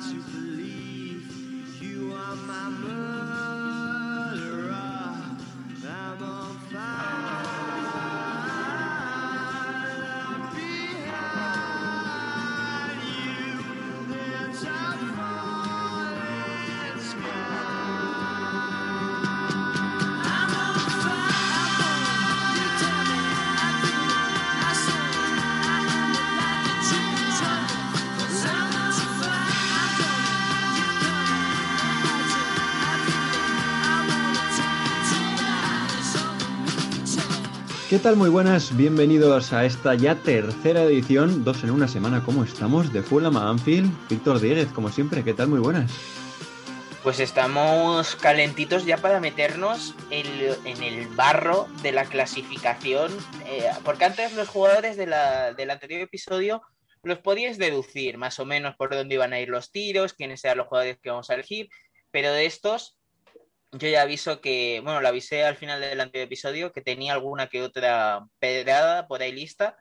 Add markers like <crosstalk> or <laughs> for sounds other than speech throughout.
to believe you are my mother. ¿Qué tal? Muy buenas, bienvenidos a esta ya tercera edición, dos en una semana, ¿cómo estamos? De Fulham Anfield, Víctor Dieguez, como siempre, ¿qué tal? Muy buenas. Pues estamos calentitos ya para meternos en el barro de la clasificación, eh, porque antes los jugadores del anterior episodio los podíais deducir más o menos por dónde iban a ir los tiros, quiénes eran los jugadores que vamos a elegir, pero de estos yo ya aviso que, bueno, lo avisé al final del anterior episodio que tenía alguna que otra pedrada por ahí lista.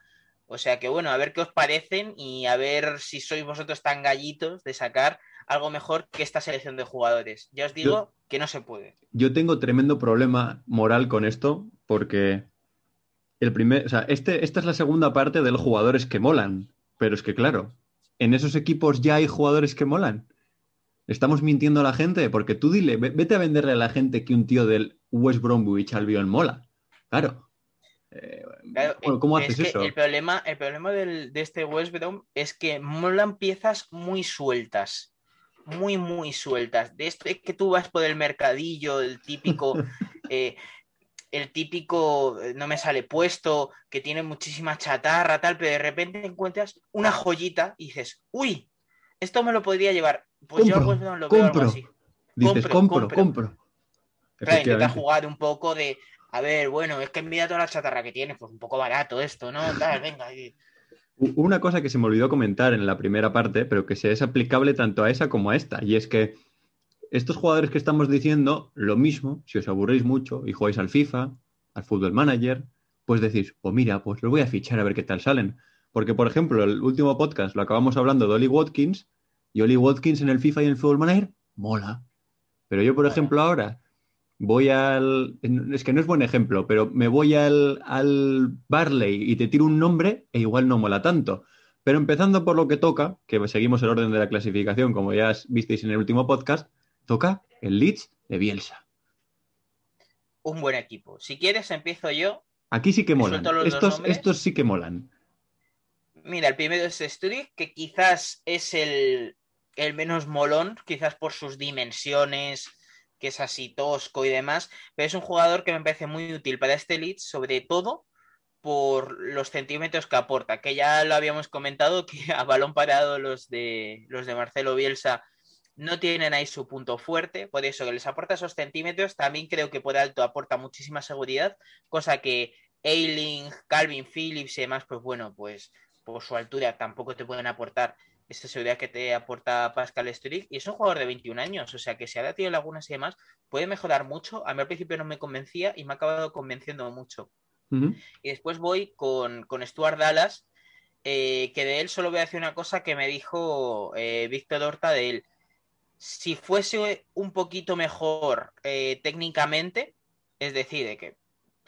O sea que bueno, a ver qué os parecen y a ver si sois vosotros tan gallitos de sacar algo mejor que esta selección de jugadores. Ya os digo que no se puede. Yo tengo tremendo problema moral con esto porque el primer, o sea, este, esta es la segunda parte de los jugadores que molan. Pero es que claro, en esos equipos ya hay jugadores que molan. Estamos mintiendo a la gente, porque tú dile, vete a venderle a la gente que un tío del West Bromwich Albion mola. Claro. Eh, ¿Cómo haces eso? El problema, el problema de este West Brom es que molan piezas muy sueltas. Muy, muy sueltas. De esto que tú vas por el mercadillo, el típico. <laughs> Eh, el típico eh, no me sale puesto, que tiene muchísima chatarra, tal, pero de repente encuentras una joyita y dices, uy, esto me lo podría llevar. Pues yo pues no lo veo algo así. Dices, compro, compro. Claro, intenta jugar un poco de, a ver, bueno, es que mira toda la chatarra que tienes, pues un poco barato esto, ¿no? <laughs> Tal, venga. Una cosa que se me olvidó comentar en la primera parte, pero que es aplicable tanto a esa como a esta, y es que estos jugadores que estamos diciendo, lo mismo, si os aburréis mucho y jugáis al FIFA, al Football Manager, pues decís, pues mira, pues lo voy a fichar a ver qué tal salen. Porque, por ejemplo, el último podcast lo acabamos hablando de Oli Watkins, y Oli Watkins en el FIFA y en el Football Manager, mola. Pero yo, por ejemplo, ahora voy al. Es que no es buen ejemplo, pero me voy al, al Barley y te tiro un nombre e igual no mola tanto. Pero empezando por lo que toca, que seguimos el orden de la clasificación, como ya visteis en el último podcast, toca el Leeds de Bielsa. Un buen equipo. Si quieres, empiezo yo. Aquí sí que molan. Estos, estos sí que molan. Mira, el primero es Sturick, que quizás es el, menos molón, quizás por sus dimensiones, que es así tosco y demás, pero es un jugador que me parece muy útil para este Leeds, sobre todo por los centímetros que aporta, que ya lo habíamos comentado, que <laughs> a balón parado los de, los de Marcelo Bielsa no tienen ahí su punto fuerte, por eso que les aporta esos centímetros, también creo que por alto aporta muchísima seguridad, cosa que Ailing, Calvin Phillips y demás, pues bueno, pues por su altura tampoco te pueden aportar esta seguridad que te aporta Pascal Strick y es un jugador de 21 años, o sea que si ahora tiene lagunas y demás, puede mejorar mucho. A mí al principio no me convencía y me ha acabado convenciendo mucho. Y después voy con, con Stuart Dallas, eh, que de él solo voy a decir una cosa que me dijo eh, Víctor Horta de él. Si fuese un poquito mejor eh, técnicamente, es decir, de que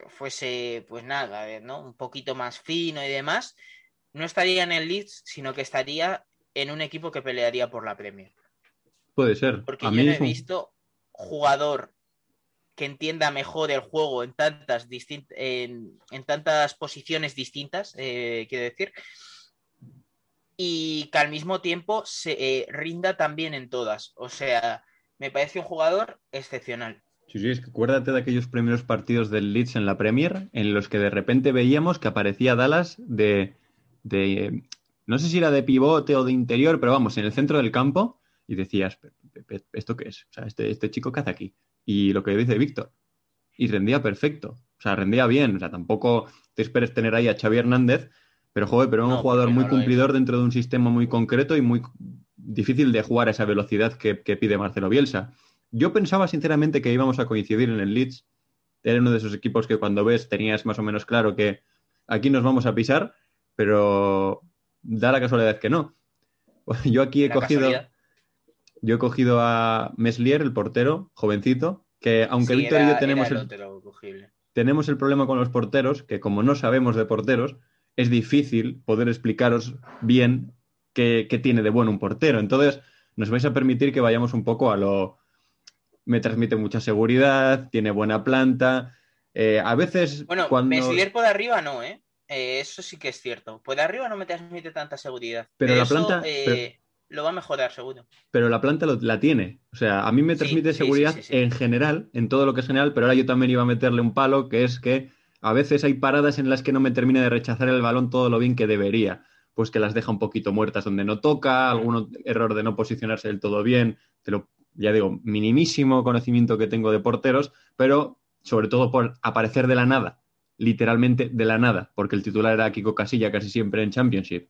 fuese, pues nada, ¿no? Un poquito más fino y demás, no estaría en el Leeds, sino que estaría en un equipo que pelearía por la Premier. Puede ser. Porque yo no he visto jugador que entienda mejor el juego en tantas, en, tantas posiciones distintas, eh, quiero decir, y que al mismo tiempo se eh, rinda también en todas. O sea, me parece un jugador excepcional. Sí, sí, es que acuérdate de aquellos primeros partidos del Leeds en la Premier, en los que de repente veíamos que aparecía Dallas de de, no sé si era de pivote o de interior, pero vamos, en el centro del campo y decías, ¿esto qué es? O sea, este, este chico, ¿qué hace aquí? Y lo que dice Víctor, y rendía perfecto, o sea, rendía bien, o sea, tampoco te esperes tener ahí a Xavi Hernández, pero joder, pero era un jugador muy cumplidor dentro de un sistema muy concreto y muy difícil de jugar a esa velocidad que, que, pide Marcelo Bielsa. Yo pensaba sinceramente que íbamos a coincidir en el Leeds. Era uno de esos equipos que cuando ves tenías más o menos claro que aquí nos vamos a pisar pero da la casualidad que no. <laughs> Yo aquí he cogido, yo he cogido a Meslier, el portero, jovencito, que aunque Sí, Víctor y yo tenemos el, tenemos el problema con los porteros, que como no sabemos de porteros, es difícil poder explicaros bien qué, qué tiene de bueno un portero. Entonces, nos vais a permitir que vayamos un poco a lo... Me transmite mucha seguridad, tiene buena planta. eh, a veces Bueno, cuando... Meslier por arriba no, ¿eh? Eh, Eso sí que es cierto. Por arriba no me transmite tanta seguridad. Pero la planta- eh, lo va a mejorar, seguro. pero la planta lo- la tiene. O sea, a mí me transmite sí, seguridad sí, sí, sí. en general, en todo lo que es general, pero ahora yo también iba a meterle un palo, que es que a veces hay paradas en las que no me termina de rechazar el balón todo lo bien que debería. Pues que las deja un poquito muertas donde no toca, algún error de no posicionarse del todo bien, te lo, ya digo, minimísimo conocimiento que tengo de porteros, pero sobre todo por aparecer de la nada, literalmente de la nada, porque el titular era Kiko Casilla casi siempre en Championship,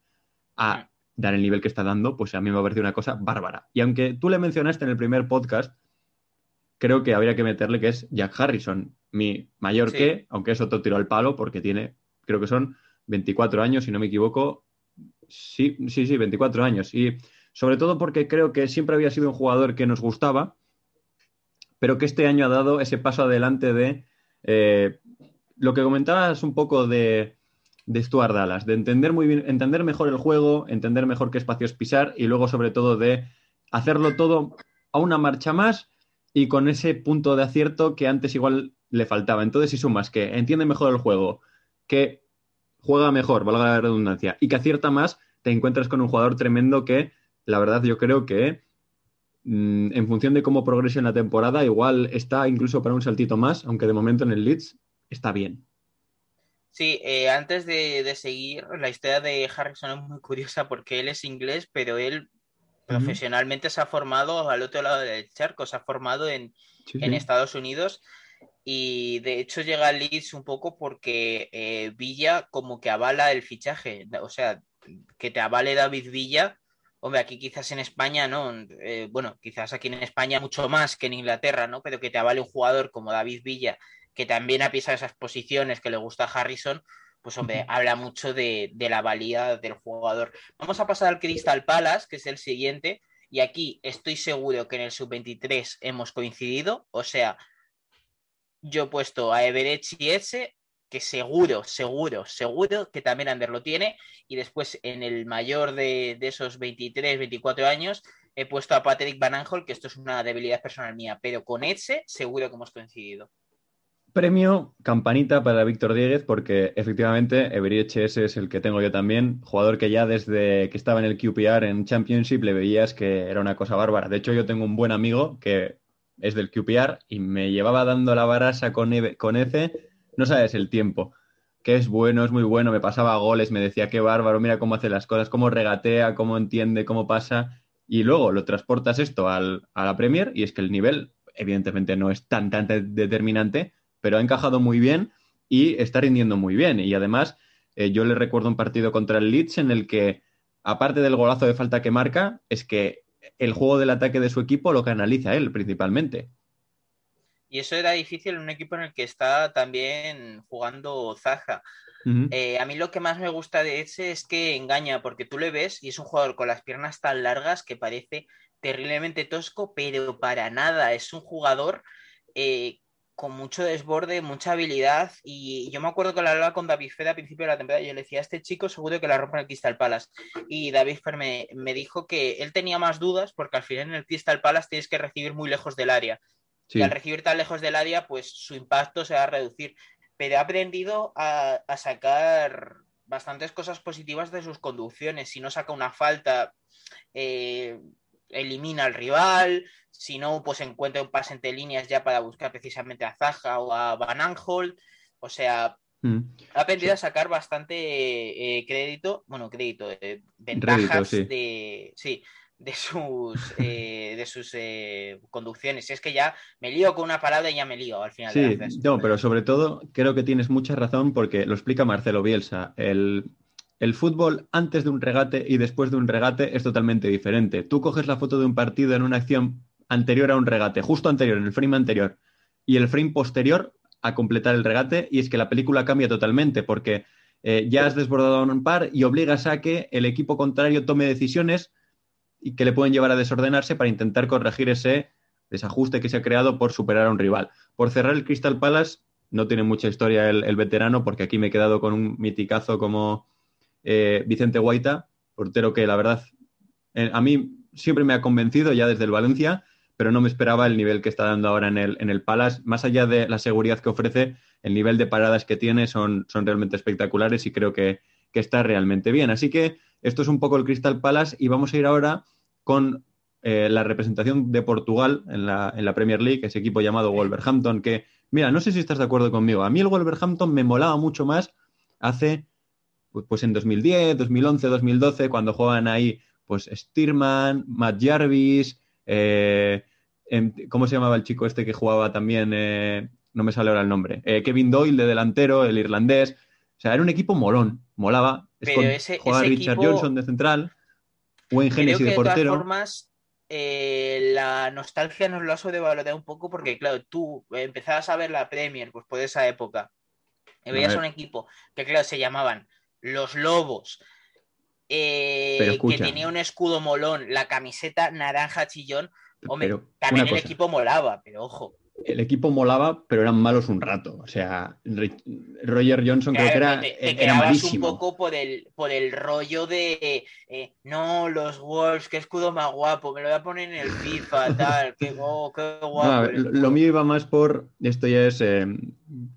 a dar el nivel que está dando, pues a mí me ha parecido una cosa bárbara. Y aunque tú le mencionaste en el primer podcast, creo que habría que meterle que es Jack Harrison, mi mayor Sí. que, aunque es otro tiro al palo, porque tiene, creo que son 24 años, si no me equivoco. Sí, sí, sí, 24 años. Y sobre todo porque creo que siempre había sido un jugador que nos gustaba, pero que este año ha dado ese paso adelante de eh, lo que comentabas un poco de, de Stuart Dallas, de entender muy bien, entender mejor el juego, entender mejor qué espacios pisar y luego sobre todo de hacerlo todo a una marcha más y con ese punto de acierto que antes igual le faltaba. Entonces, si sumas que entiende mejor el juego, que juega mejor, valga la redundancia, y que acierta más, te encuentras con un jugador tremendo que, la verdad, yo creo que mm, en función de cómo progrese en la temporada, igual está incluso para un saltito más, aunque de momento en el Leeds está bien. Sí, eh, antes de, de seguir, la historia de Harrison es muy curiosa porque él es inglés, pero él profesionalmente se ha formado al otro lado del charco, se ha formado en, Sí, en sí. Estados Unidos y de hecho llega al Leeds un poco porque eh, Villa como que avala el fichaje, o sea, que te avale David Villa, hombre, aquí quizás en España no, eh, bueno, quizás aquí en España mucho más que en Inglaterra, ¿no? Pero que te avale un jugador como David Villa, que también ha pisado esas posiciones que le gusta a Harrison, pues hombre, habla mucho de, de la valía del jugador. Vamos a pasar al Crystal Palace, que es el siguiente, y aquí estoy seguro que en el sub-23 hemos coincidido, o sea, yo he puesto a Everett y ese, que seguro, seguro, seguro que también Ander lo tiene, y después en el mayor de, de esos 23, 24 años he puesto a Patrick Van Aanholt, que esto es una debilidad personal mía, pero con ese seguro que hemos coincidido. Premio campanita para Víctor Dieguez, porque efectivamente Everett ese es el que tengo yo también, jugador que ya desde que estaba en el QPR en Championship le veías que era una cosa bárbara. De hecho, yo tengo un buen amigo que es del QPR y me llevaba dando la barasa con, Eve- con no sabes el tiempo, que es bueno, es muy bueno, me pasaba goles, me decía qué bárbaro, mira cómo hace las cosas, cómo regatea, cómo entiende, cómo pasa, y luego lo transportas esto al- a la Premier y es que el nivel evidentemente no es tan, tan de- determinante, pero ha encajado muy bien y está rindiendo muy bien. Y además, eh, yo le recuerdo un partido contra el Leeds en el que, aparte del golazo de falta que marca, es que el juego del ataque de su equipo lo canaliza él principalmente. Y eso era difícil en un equipo en el que está también jugando Zaha. Ujú. Eh, a mí lo que más me gusta de ese es que engaña, porque tú le ves y es un jugador con las piernas tan largas que parece terriblemente tosco, pero para nada. Es un jugador eh, con mucho desborde, mucha habilidad. Y yo me acuerdo que lo hablaba con David Fed a principio de la temporada y yo le decía, este chico seguro que la rompe en el Crystal Palace. Y David Fer me, me dijo que él tenía más dudas porque al final en el Crystal Palace tienes que recibir muy lejos del área. Sí. Y al recibir tan lejos del área, pues su impacto se va a reducir. Pero ha aprendido a, a sacar bastantes cosas positivas de sus conducciones. Si no saca una falta, eh, elimina al rival. Si no, pues encuentra un pase entre líneas ya para buscar precisamente a Zaha o a Van Aanholt. O sea, Mm. ha aprendido a sacar bastante eh, crédito, bueno, crédito, eh, ventajas Rédito, sí. de, sí, de sus, <laughs> eh, de sus eh, conducciones. Es que ya me lío con una palabra y ya me lío al final de Sí, la frase. no, pero sobre todo creo que tienes mucha razón porque lo explica Marcelo Bielsa. El, el fútbol antes de un regate y después de un regate es totalmente diferente. Tú coges la foto de un partido en una acción anterior a un regate, justo anterior, en el frame anterior, y el frame posterior a completar el regate, y es que la película cambia totalmente porque eh, ya has desbordado un par y obligas a que el equipo contrario tome decisiones y que le pueden llevar a desordenarse para intentar corregir ese desajuste que se ha creado por superar a un rival. Por cerrar el Crystal Palace, no tiene mucha historia el, veterano, porque aquí me he quedado con un miticazo como eh, Vicente Guaita, portero que la verdad eh, a mí siempre me ha convencido ya desde el Valencia, pero no me esperaba el nivel que está dando ahora en el, en el Palace. Más allá de la seguridad que ofrece, el nivel de paradas que tiene son, son realmente espectaculares y creo que, que está realmente bien. Así que esto es un poco el Crystal Palace y vamos a ir ahora con eh, la representación de Portugal en la, en la, Premier League, ese equipo llamado Wolverhampton, que, mira, no sé si estás de acuerdo conmigo, a mí el Wolverhampton me molaba mucho más hace, pues, en 2010, 2011, 2012, cuando juegan ahí, pues Stearman, Matt Jarvis, eh, ¿cómo se llamaba el chico este que jugaba también? Eh, no me sale ahora el nombre. Kevin Doyle de delantero, el irlandés. O sea, era un equipo molón, molaba. jugaba Richard Johnson de central. Buen Genesis de, de portero. Todas formas, eh, la nostalgia nos lo ha sobrevalorado un poco porque, claro, tú empezabas a ver la Premier pues por esa época y veías un equipo que, claro, se llamaban Los Lobos, eh, que tenía un escudo molón, la camiseta naranja chillón. Hombre, también el equipo molaba, pero ojo el equipo molaba, pero eran malos un rato. O sea, Roger Johnson creo que era, te, era malísimo. un poco por el, por el rollo de eh, no, los Wolves, qué escudo más guapo, me lo voy a poner en el FIFA, <laughs> tal, qué, oh, qué guapo. lo mío iba más por, esto ya es eh,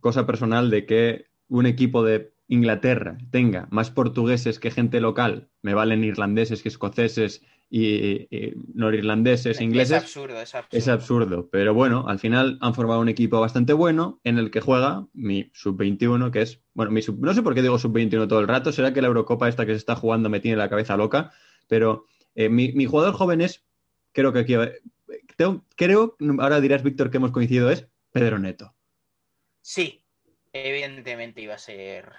cosa personal, de que un equipo de Inglaterra tenga más portugueses que gente local, me valen irlandeses que escoceses y, norirlandeses, ingleses. Es absurdo, es absurdo. Es absurdo, pero bueno, al final han formado un equipo bastante bueno en el que juega mi sub-21, que es, bueno, mi sub, no sé por qué digo sub-21 todo el rato, será que la Eurocopa esta que se está jugando me tiene la cabeza loca, pero eh, mi, jugador joven es, creo que aquí, creo, ahora dirás, Víctor, que hemos coincidido, es Pedro Neto. Sí, evidentemente iba a ser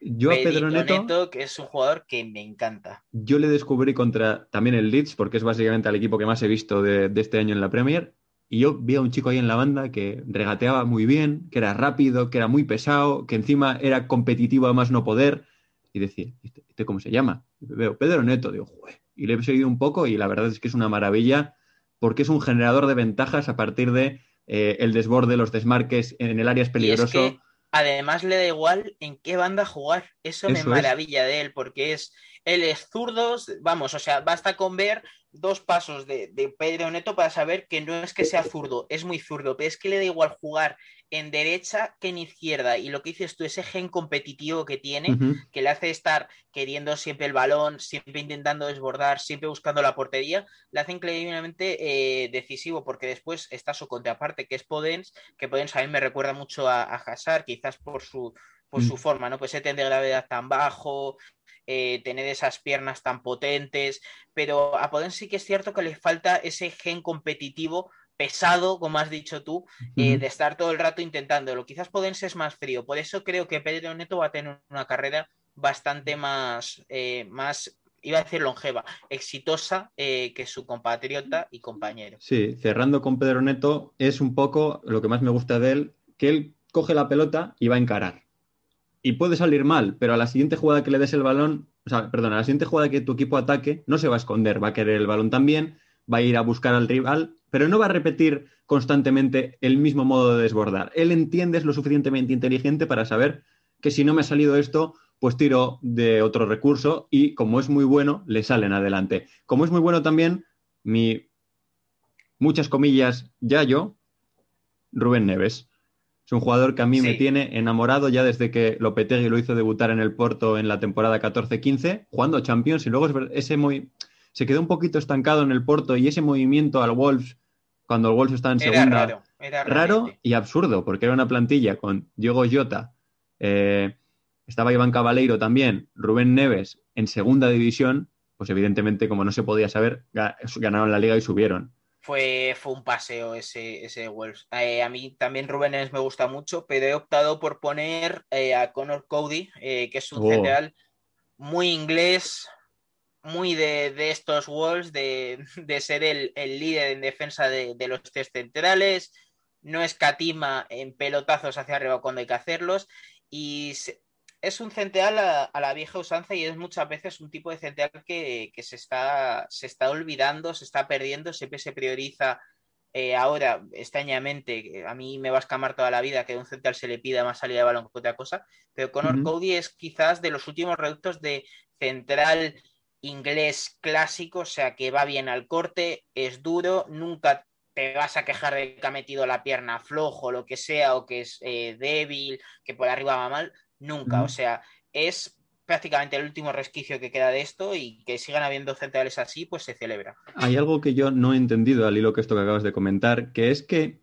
yo a Pedro Neto, que es un jugador que me encanta. Yo le descubrí contra también el Leeds, porque es básicamente el equipo que más he visto de, este año en la Premier. Y yo vi a un chico ahí en la banda que regateaba muy bien, que era rápido, que era muy pesado, que encima era competitivo a más no poder. Y decía, ¿este, este cómo se llama? veo Pedro Neto, digo, Jue. Y le he seguido un poco y la verdad es que es una maravilla porque es un generador de ventajas a partir de eh, el desborde, los desmarques en el área es peligroso. Además le da igual en qué banda jugar. Eso, me maravilla de él, porque es él es zurdo, vamos, o sea, basta con ver dos pasos de, Pedro Neto para saber que no es que sea zurdo, es muy zurdo, pero es que le da igual jugar en derecha que en izquierda. Y lo que dices tú, ese gen competitivo que tiene, que le hace estar queriendo siempre el balón, siempre intentando desbordar, siempre buscando la portería, le hace increíblemente eh, decisivo, porque después está su contraparte, que es Podens, que Podens a mí me recuerda mucho a, a Hazard, quizás por su por mm. su forma, ¿no? Pues ese de gravedad tan bajo, eh, tener esas piernas tan potentes, pero a Podens sí que es cierto que le falta ese gen competitivo pesado, como has dicho tú, eh, de estar todo el rato intentándolo. Quizás Podens es más frío, por eso creo que Pedro Neto va a tener una carrera bastante más, eh, más iba a decir longeva, exitosa que su compatriota y compañero. Sí, cerrando con Pedro Neto, es un poco lo que más me gusta de él, que él coge la pelota y va a encarar y puede salir mal, pero a la siguiente jugada que le des el balón, o sea, perdón, a la siguiente jugada que tu equipo ataque, no se va a esconder, va a querer el balón también, va a ir a buscar al rival, pero no va a repetir constantemente el mismo modo de desbordar. Él entiende, es lo suficientemente inteligente para saber que si no me ha salido esto, pues tiro de otro recurso y como es muy bueno, le salen adelante. Como es muy bueno también, mi, muchas comillas, ya yo, Rubén Neves. Es un jugador que a mí me tiene enamorado ya desde que Lopetegui lo hizo debutar en el Porto en la temporada 14-15, jugando Champions y luego ese muy... se quedó un poquito estancado en el Porto y ese movimiento al Wolves, cuando el Wolves estaba en segunda, raro, era raro y absurdo, porque era una plantilla con Diego Jota, eh, estaba Iván Cabaleiro también, Rubén Neves en segunda división, pues evidentemente, como no se podía saber, ganaron la liga y subieron. Fue, fue un paseo ese, ese Wolves. Eh, a mí también Rubén me gusta mucho, pero he optado por poner eh, a Connor Cody, eh, que es un central muy inglés, muy de, estos Wolves, de, ser el, líder en defensa de, los tres centrales, no escatima en pelotazos hacia arriba cuando hay que hacerlos. Y es un central a, la vieja usanza y es muchas veces un tipo de central que, se, está, se está olvidando, se está perdiendo, siempre se prioriza eh, ahora, extrañamente, a mí me va a escamar toda la vida que un central se le pida más salida de balón que otra cosa, pero Conor Cody es quizás de los últimos reductos de central inglés clásico, o sea que va bien al corte, es duro, nunca te vas a quejar de que ha metido la pierna flojo, lo que sea, o que es eh, débil, que por arriba va mal, nunca, o sea, es prácticamente el último resquicio que queda de esto y que sigan habiendo centrales así, pues se celebra. Hay algo que yo no he entendido al hilo que esto que acabas de comentar, que es que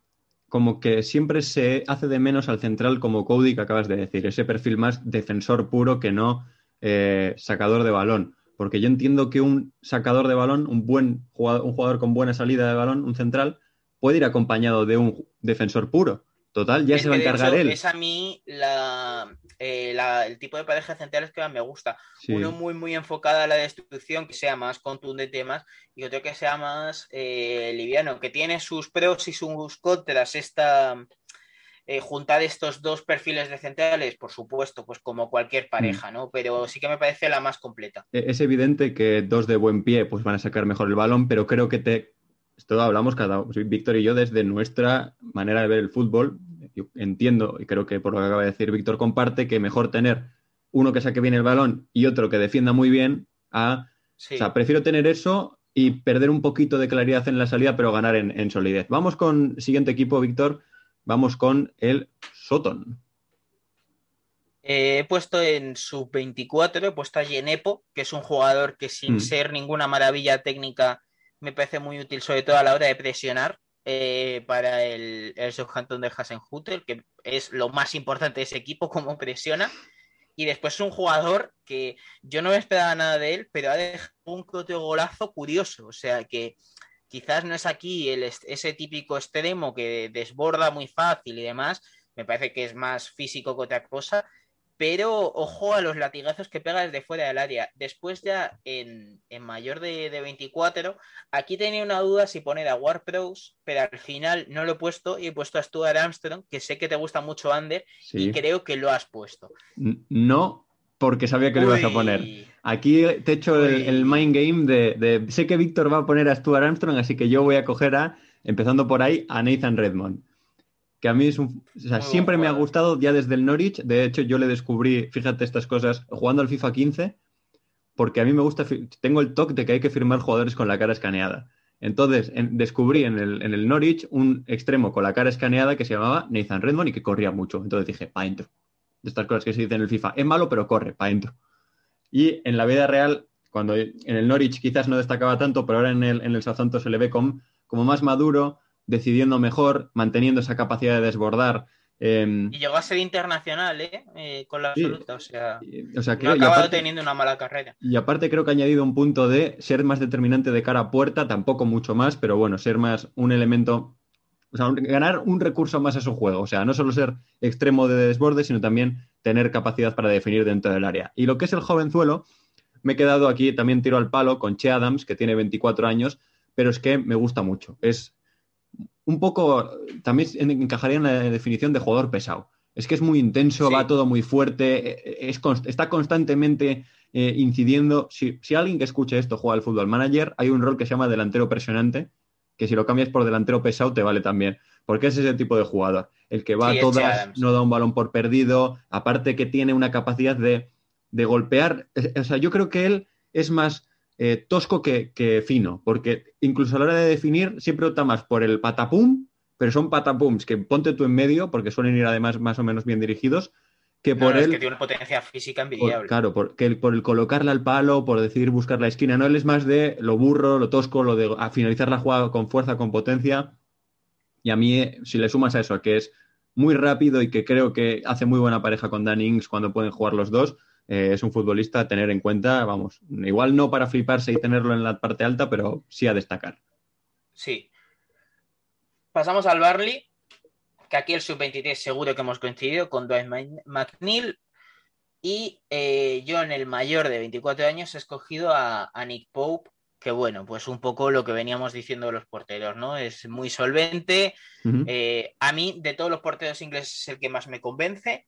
como que siempre se hace de menos al central como Cody que acabas de decir, ese perfil más defensor puro que no eh, sacador de balón. Porque yo entiendo que un sacador de balón, un buen jugador, un jugador con buena salida de balón, un central, puede ir acompañado de un defensor puro. Total, ya se va a encargar él. Es a mí eh, el tipo de pareja centrales que más me gusta. Uno muy, muy enfocado a la destrucción, que sea más contundente más, y otro que sea más eh, liviano, que tiene sus pros y sus contras. Esta eh, juntar estos dos perfiles de centrales, por supuesto, pues como cualquier pareja, mm. ¿no? Pero sí que me parece la más completa. E-, es evidente que dos de buen pie pues van a sacar mejor el balón, pero creo que te esto hablamos cada Víctor y yo desde nuestra manera de ver el fútbol. Yo entiendo, y creo que por lo que acaba de decir Víctor comparte, que mejor tener uno que saque bien el balón y otro que defienda muy bien a... O sea, prefiero tener eso y perder un poquito de claridad en la salida, pero ganar en, solidez. Vamos con siguiente equipo, Víctor. Vamos con el Soton. Eh, he puesto en sub 24, he puesto a Genepo, que es un jugador que sin mm. ser ninguna maravilla técnica me parece muy útil, sobre todo a la hora de presionar eh, para el, el Southampton de Hasenhutel, que es lo más importante de ese equipo, <laughs> cómo presiona. Y después es un jugador que yo no esperaba nada de él, pero ha dejado un golazo curioso. O sea que quizás no es aquí el, ese típico extremo que desborda muy fácil y demás. Me parece que es más físico que otra cosa pero ojo a los latigazos que pega desde fuera del área. Después ya en, mayor de, 24, aquí tenía una duda si poner a Warpros, pero al final no lo he puesto y he puesto a Stuart Armstrong, que sé que te gusta mucho Ander y creo que lo has puesto. No, porque sabía que lo ibas a poner. Aquí te he hecho el, mind game de, de, Sé que Víctor va a poner a Stuart Armstrong, así que yo voy a coger a, empezando por ahí, a Nathan Redmond que a mí es un... O sea, siempre me ha gustado ya desde el Norwich. De hecho, yo le descubrí, fíjate estas cosas, jugando al FIFA 15, porque a mí me gusta, tengo el toque de que hay que firmar jugadores con la cara escaneada. Entonces, descubrí en el, en el, Norwich un extremo con la cara escaneada que se llamaba Nathan Redmond y que corría mucho. Entonces dije, pa' dentro. De estas cosas que se dicen en el FIFA. Es malo, pero corre, pa' dentro. Y en la vida real, cuando en el Norwich quizás no destacaba tanto, pero ahora en el, en el Southampton se le ve como, como más maduro, decidiendo mejor, manteniendo esa capacidad de desbordar. Em, y llegó a ser internacional, ¿eh? ¿eh? con la absoluta, o sea, no ha acabado teniendo una mala carrera. Y aparte creo que ha añadido un punto de ser más determinante de cara a puerta, tampoco mucho más, pero bueno, ser más un elemento, o sea, ganar un recurso más a su juego, o sea, no solo ser extremo de desborde, sino también tener capacidad para definir dentro del área. Y lo que es el jovenzuelo, me he quedado aquí, también tiro al palo con Che Adams, que tiene 24 años, pero es que me gusta mucho. Es un poco, también encajaría en la definición de jugador pesado. Es que es muy intenso, va todo muy fuerte, es, está constantemente eh, incidiendo. Si, alguien que escuche esto juega al fútbol manager, hay un rol que se llama delantero presionante, que si lo cambias por delantero pesado te vale también, porque es ese tipo de jugador, el que va a todas, no da un balón por perdido, aparte que tiene una capacidad de, de golpear. O sea, yo creo que él es más eh, tosco que, fino, porque incluso a la hora de definir siempre opta más por el patapum, pero son patapums que ponte tú en medio, porque suelen ir además más o menos bien dirigidos, que por él... que tiene una potencia física envidiable. claro, por, por el colocarle al palo, por decidir buscar la esquina, no, él es más de lo burro, lo tosco, lo de finalizar la jugada con fuerza, con potencia, y a mí, eh, si le sumas a eso, que es muy rápido y que creo que hace muy buena pareja con Dan Ings cuando pueden jugar los dos, eh, es un futbolista a tener en cuenta, vamos, igual no para fliparse y tenerlo en la parte alta, pero sí a destacar. Sí. Pasamos al Barley, que aquí el sub-23 seguro que hemos coincidido con Dwight McNeil. Y eh, yo en el mayor de 24 años he escogido a, Nick Pope, que bueno, pues un poco lo que veníamos diciendo de los porteros, ¿no? Es muy solvente. Eh, a mí, de todos los porteros ingleses, es el que más me convence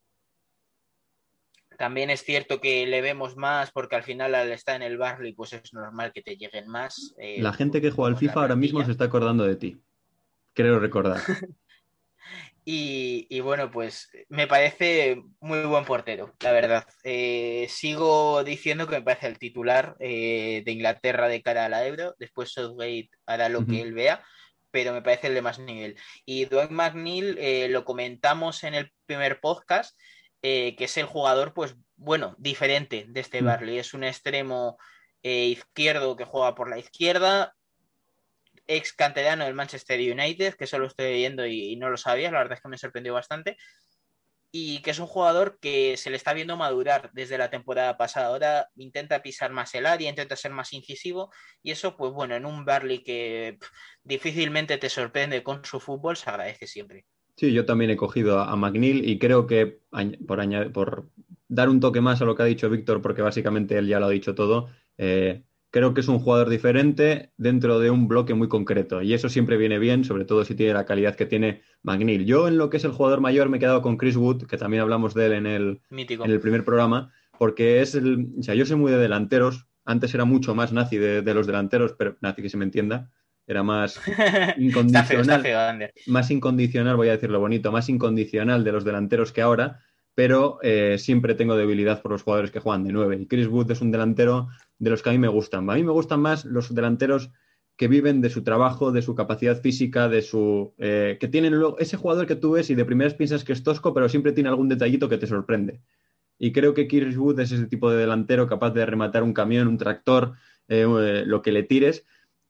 También es cierto que le vemos más porque al final al estar en el Barley pues es normal que te lleguen más. Eh, la gente que juega al FIFA ahora mismo se está acordando de ti. Creo recordar. <laughs> y, bueno, pues me parece muy buen portero, la verdad. Eh, sigo diciendo que me parece el titular eh, de Inglaterra de cara a la Euro. Después Southgate hará lo que él vea pero me parece el de más nivel. Y Dwight McNeil lo comentamos en el primer podcast eh, que es el jugador, pues bueno, diferente de este mm. Barley. Es un extremo eh, izquierdo que juega por la izquierda, ex canterano del Manchester United, que eso lo estoy viendo y, no lo sabía, la verdad es que me sorprendió bastante. Y que es un jugador que se le está viendo madurar desde la temporada pasada. Ahora intenta pisar más el área, intenta ser más incisivo. Y eso, pues bueno, en un Barley que difícilmente te sorprende con su fútbol, se agradece siempre. Sí, yo también he cogido a, McNeil y creo que por, por dar un toque más a lo que ha dicho Víctor, porque básicamente él ya lo ha dicho todo, eh, creo que es un jugador diferente dentro de un bloque muy concreto y eso siempre viene bien, sobre todo si tiene la calidad que tiene McNeil. Yo en lo que es el jugador mayor me he quedado con Chris Wood, que también hablamos de él en el, en el primer programa, porque es el, o sea, yo soy muy de delanteros, antes era mucho más nazi de, de los delanteros, pero nazi que se me entienda, era más <laughs> incondicional, más incondicional, voy a decirlo bonito, más incondicional de los delanteros que ahora, pero eh, siempre tengo debilidad por los jugadores que juegan de nueve. Y Chris Wood es un delantero de los que a mí me gustan. A mí me gustan más los delanteros que viven de su trabajo, de su capacidad física, de su eh, que tienen luego ese jugador que tú ves y de primeras piensas que es tosco, pero siempre tiene algún detallito que te sorprende. Y creo que Chris Wood es ese tipo de delantero capaz de rematar un camión, un tractor, eh, lo que le tires,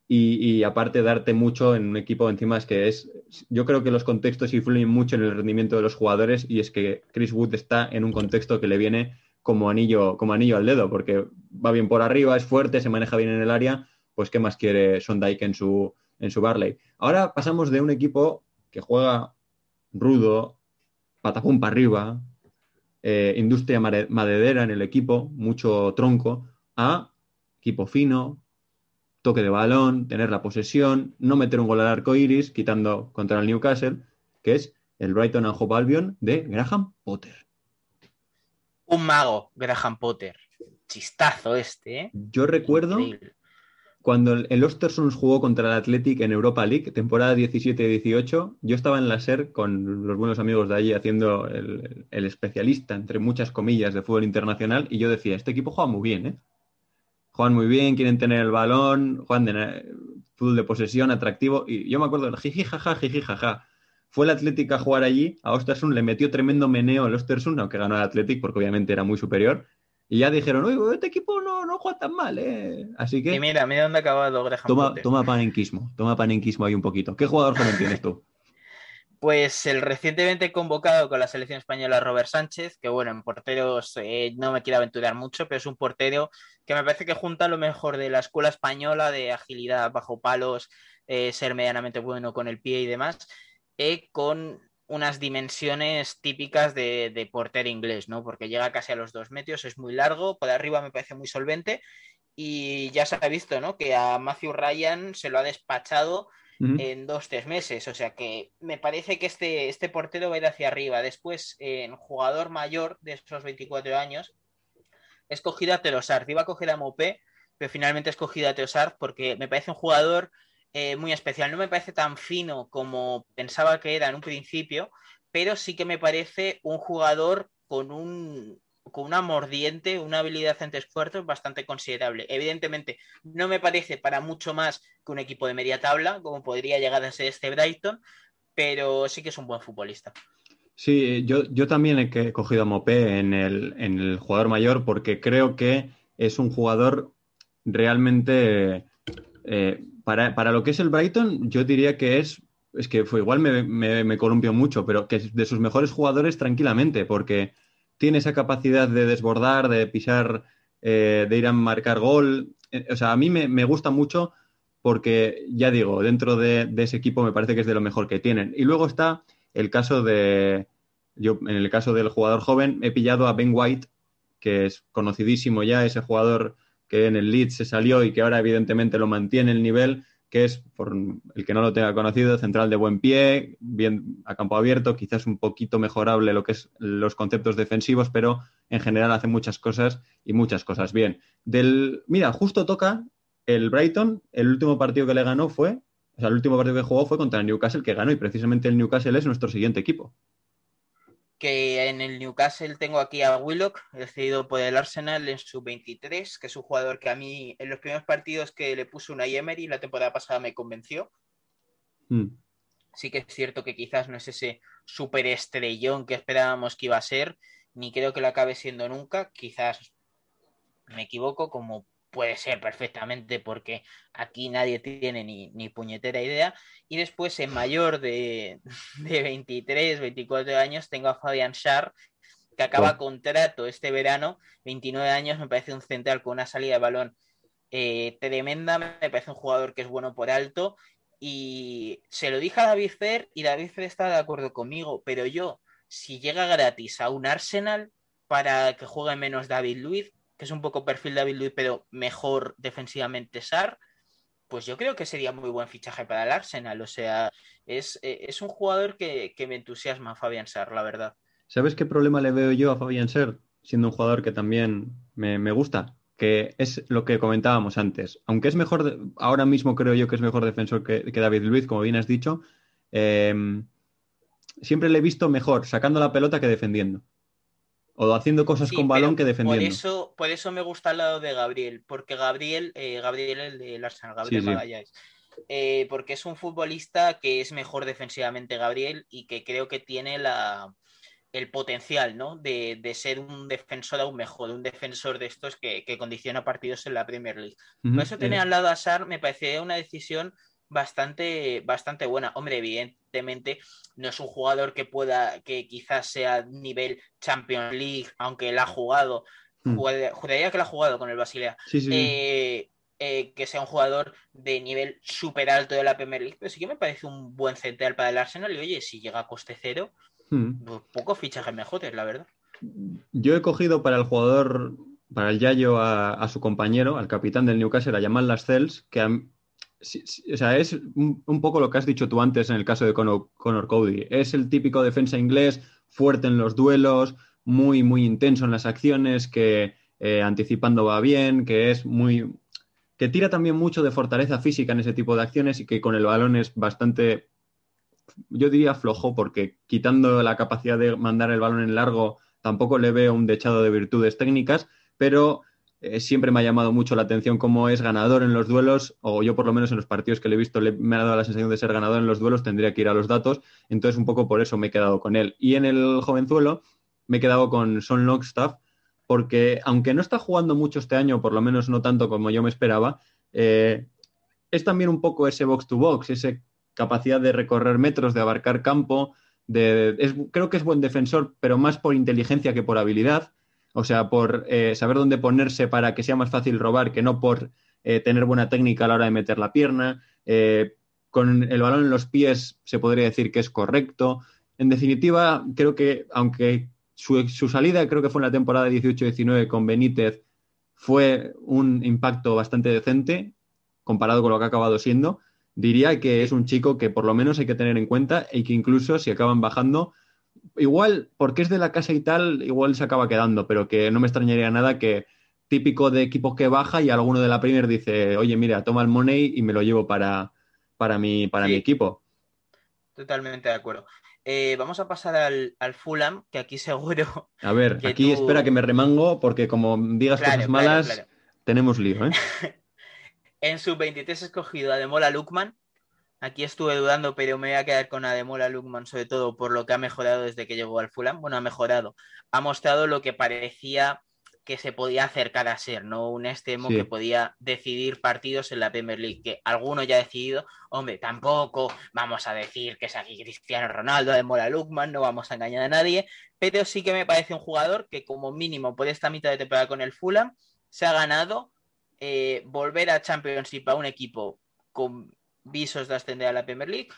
y, aparte darte mucho en un equipo encima es que es, yo creo que los contextos influyen mucho en el rendimiento de los jugadores y es que Chris Wood está en un contexto que le viene como anillo, como anillo al dedo, porque va bien por arriba, es fuerte, se maneja bien en el área, pues qué más quiere Sondike en su, en su Barley. Ahora pasamos de un equipo que juega rudo, patapum para arriba, eh, industria maderera en el equipo, mucho tronco, a equipo fino, toque de balón, tener la posesión, no meter un gol al arco iris, quitando contra el Newcastle, que es el Brighton and Hove Albion de Graham Potter. Un mago, Graham Potter. Chistazo este, ¿eh? Yo recuerdo cuando el Ostersund jugó contra el Athletic en Europa League, temporada 17-18, yo estaba en la SER con los buenos amigos de allí haciendo el, el especialista, entre muchas comillas, de fútbol internacional, y yo decía, este equipo juega muy bien, ¿eh? Juegan muy bien, quieren tener el balón, juegan de fútbol de posesión, atractivo. Y yo me acuerdo del jiji, jaja, jiji, jaja. Fue el Athletic a jugar allí, a Ostersund le metió tremendo meneo al Ostersund, aunque ganó el Athletic porque obviamente era muy superior. Y ya dijeron, oye, este equipo no, no juega tan mal, ¿eh? Así que. Y mira, mira dónde ha acabado Graham Toma, toma panenquismo, toma panenquismo ahí un poquito. ¿Qué jugador joven tienes tú? Pues el recientemente convocado con la selección española Robert Sánchez, que bueno, en porteros eh, no me quiero aventurar mucho, pero es un portero que me parece que junta lo mejor de la escuela española de agilidad bajo palos, eh, ser medianamente bueno con el pie y demás, eh, con unas dimensiones típicas de, de, portero inglés, ¿no? Porque llega casi a los dos metros, es muy largo, por arriba me parece muy solvente y ya se ha visto, ¿no? Que a Matthew Ryan se lo ha despachado en dos, tres meses. O sea que me parece que este, este portero va a ir hacia arriba. Después, en jugador mayor de esos 24 años, he escogido a Telosart. Iba a coger a Mopé, pero finalmente he escogido a Telosart porque me parece un jugador eh, muy especial. No me parece tan fino como pensaba que era en un principio, pero sí que me parece un jugador con un, con una mordiente, una habilidad entre esfuerzos bastante considerable. Evidentemente, no me parece para mucho más que un equipo de media tabla, como podría llegar a ser este Brighton, pero sí que es un buen futbolista. Sí, yo, yo también he cogido a Mopé en el, en el jugador mayor porque creo que es un jugador realmente. Eh, para, lo que es el Brighton, yo diría que es. Es que fue igual me, me, me mucho, pero que es de sus mejores jugadores tranquilamente, porque tiene esa capacidad de desbordar, de pisar, eh, de ir a marcar gol. Eh, o sea, a mí me, gusta mucho porque, ya digo, dentro de, ese equipo me parece que es de lo mejor que tienen. Y luego está el caso de, yo en el caso del jugador joven, he pillado a Ben White, que es conocidísimo ya, ese jugador que en el Leeds se salió y que ahora evidentemente lo mantiene el nivel, que es, por el que no lo tenga conocido, central de buen pie, bien a campo abierto, quizás un poquito mejorable lo que es los conceptos defensivos, pero en general hace muchas cosas y muchas cosas bien. Del, mira, justo toca el Brighton, el último partido que le ganó fue, o sea, el último partido que jugó fue contra el Newcastle que ganó y precisamente el Newcastle es nuestro siguiente equipo que en el Newcastle tengo aquí a Willock, decidido por el Arsenal en su 23, que es un jugador que a mí en los primeros partidos que le puso una Emery la temporada pasada me convenció. Mm. Sí que es cierto que quizás no es ese super estrellón que esperábamos que iba a ser, ni creo que lo acabe siendo nunca, quizás me equivoco, como puede ser perfectamente porque aquí nadie tiene ni, puñetera idea. Y después en mayor de, <laughs> de 23, 24 años tengo a Fabian Schar, que acaba contrato este verano, 29 años, me parece un central con una salida de balón eh, tremenda, me parece un jugador que es bueno por alto. Y se lo dije a David Fer y David Fer está de acuerdo conmigo, pero yo, si llega gratis a un Arsenal para que juegue menos David Luiz, que es un poco perfil David Luiz, pero mejor defensivamente Sar, pues yo creo que sería muy buen fichaje para el Arsenal. O sea, es, eh, un jugador que, me entusiasma Fabián Sar, la verdad. ¿Sabes qué problema le veo yo a Fabián Sar? Siendo un jugador que también me, gusta, que es lo que comentábamos antes. Aunque es mejor, ahora mismo creo yo que es mejor defensor que, David Luiz, como bien has dicho, em, siempre le he visto mejor sacando la pelota que defendiendo. O haciendo cosas con balón que defendiendo. Por eso, por eso me gusta el lado de Gabriel, porque Gabriel, eh, Gabriel el de Arsenal, Gabriel Magallanes. Eh, porque es un futbolista que es mejor defensivamente Gabriel y que creo que tiene la, el potencial ¿no? de, ser un defensor aún mejor, un defensor de estos que, condiciona partidos en la Premier League. por eso tener al lado a Sar me parecía una decisión bastante, bastante buena. Hombre, evidentemente no es un jugador que pueda, que quizás sea nivel Champions League, aunque él ha jugado, mm. juraría que lo ha jugado con el Basilea. Eh, eh, que sea un jugador de nivel súper alto de la Premier League, pero sí que me parece un buen central para el Arsenal. Y oye, si llega a coste cero, mm. pues poco fichaje mejor, la verdad. Yo he cogido para el jugador, para el Yayo, a, su compañero, al capitán del Newcastle, a Yamal Lascelles, que o sea, es un, poco lo que has dicho tú antes en el caso de Conor, Cody. Es el típico defensa inglés, fuerte en los duelos, muy, muy intenso en las acciones, que eh, anticipando va bien, que es muy. que tira también mucho de fortaleza física en ese tipo de acciones y que con el balón es bastante. Yo diría flojo, porque quitando la capacidad de mandar el balón en largo, tampoco le veo un dechado de virtudes técnicas, pero eh, siempre me ha llamado mucho la atención cómo es ganador en los duelos, o yo por lo menos en los partidos que le he visto me ha dado la sensación de ser ganador en los duelos, tendría que ir a los datos, entonces un poco por eso me he quedado con él. Y en el jovenzuelo me he quedado con Son Longstaff, porque aunque no está jugando mucho este año, por lo menos no tanto como yo me esperaba, eh, es también un poco ese box to box, esa capacidad de recorrer metros, de abarcar campo, de, creo que es buen defensor, pero más por inteligencia que por habilidad. O sea, por eh, saber dónde ponerse para que sea más fácil robar, que no por eh, tener buena técnica a la hora de meter la pierna. Eh, con el balón en los pies se podría decir que es correcto. En definitiva, creo que aunque su, salida creo que fue en la temporada 18-19 con Benítez fue un impacto bastante decente comparado con lo que ha acabado siendo, diría que es un chico que por lo menos hay que tener en cuenta y que incluso si acaban bajando igual, porque es de la casa y tal, igual se acaba quedando, pero que no me extrañaría nada que típico de equipo que baja y alguno de la Premier dice, oye, mira, toma el money y me lo llevo para, para, mi, para mi equipo. Totalmente de acuerdo. Eh, vamos a pasar al, Fulham, que aquí <laughs> seguro. A ver, aquí espera que me remango, porque como digas cosas malas, tenemos lío, ¿eh? <laughs> en su 23 escogido a Demola Lukman, Aquí estuve dudando, pero me voy a quedar con Ademola Lukman, sobre todo por lo que ha mejorado desde que llegó al Fulham. Bueno, ha mejorado. Ha mostrado lo que parecía que se podía acercar a ser, ¿no? Un extremo que podía decidir partidos en la Premier League, que alguno ya ha decidido, hombre, tampoco vamos a decir que es aquí Cristiano Ronaldo, Ademola Lukman, no vamos a engañar a nadie, pero sí que me parece un jugador que como mínimo por esta mitad de temporada con el Fulham se ha ganado eh, volver a Championship a un equipo con visos de ascender a la Premier League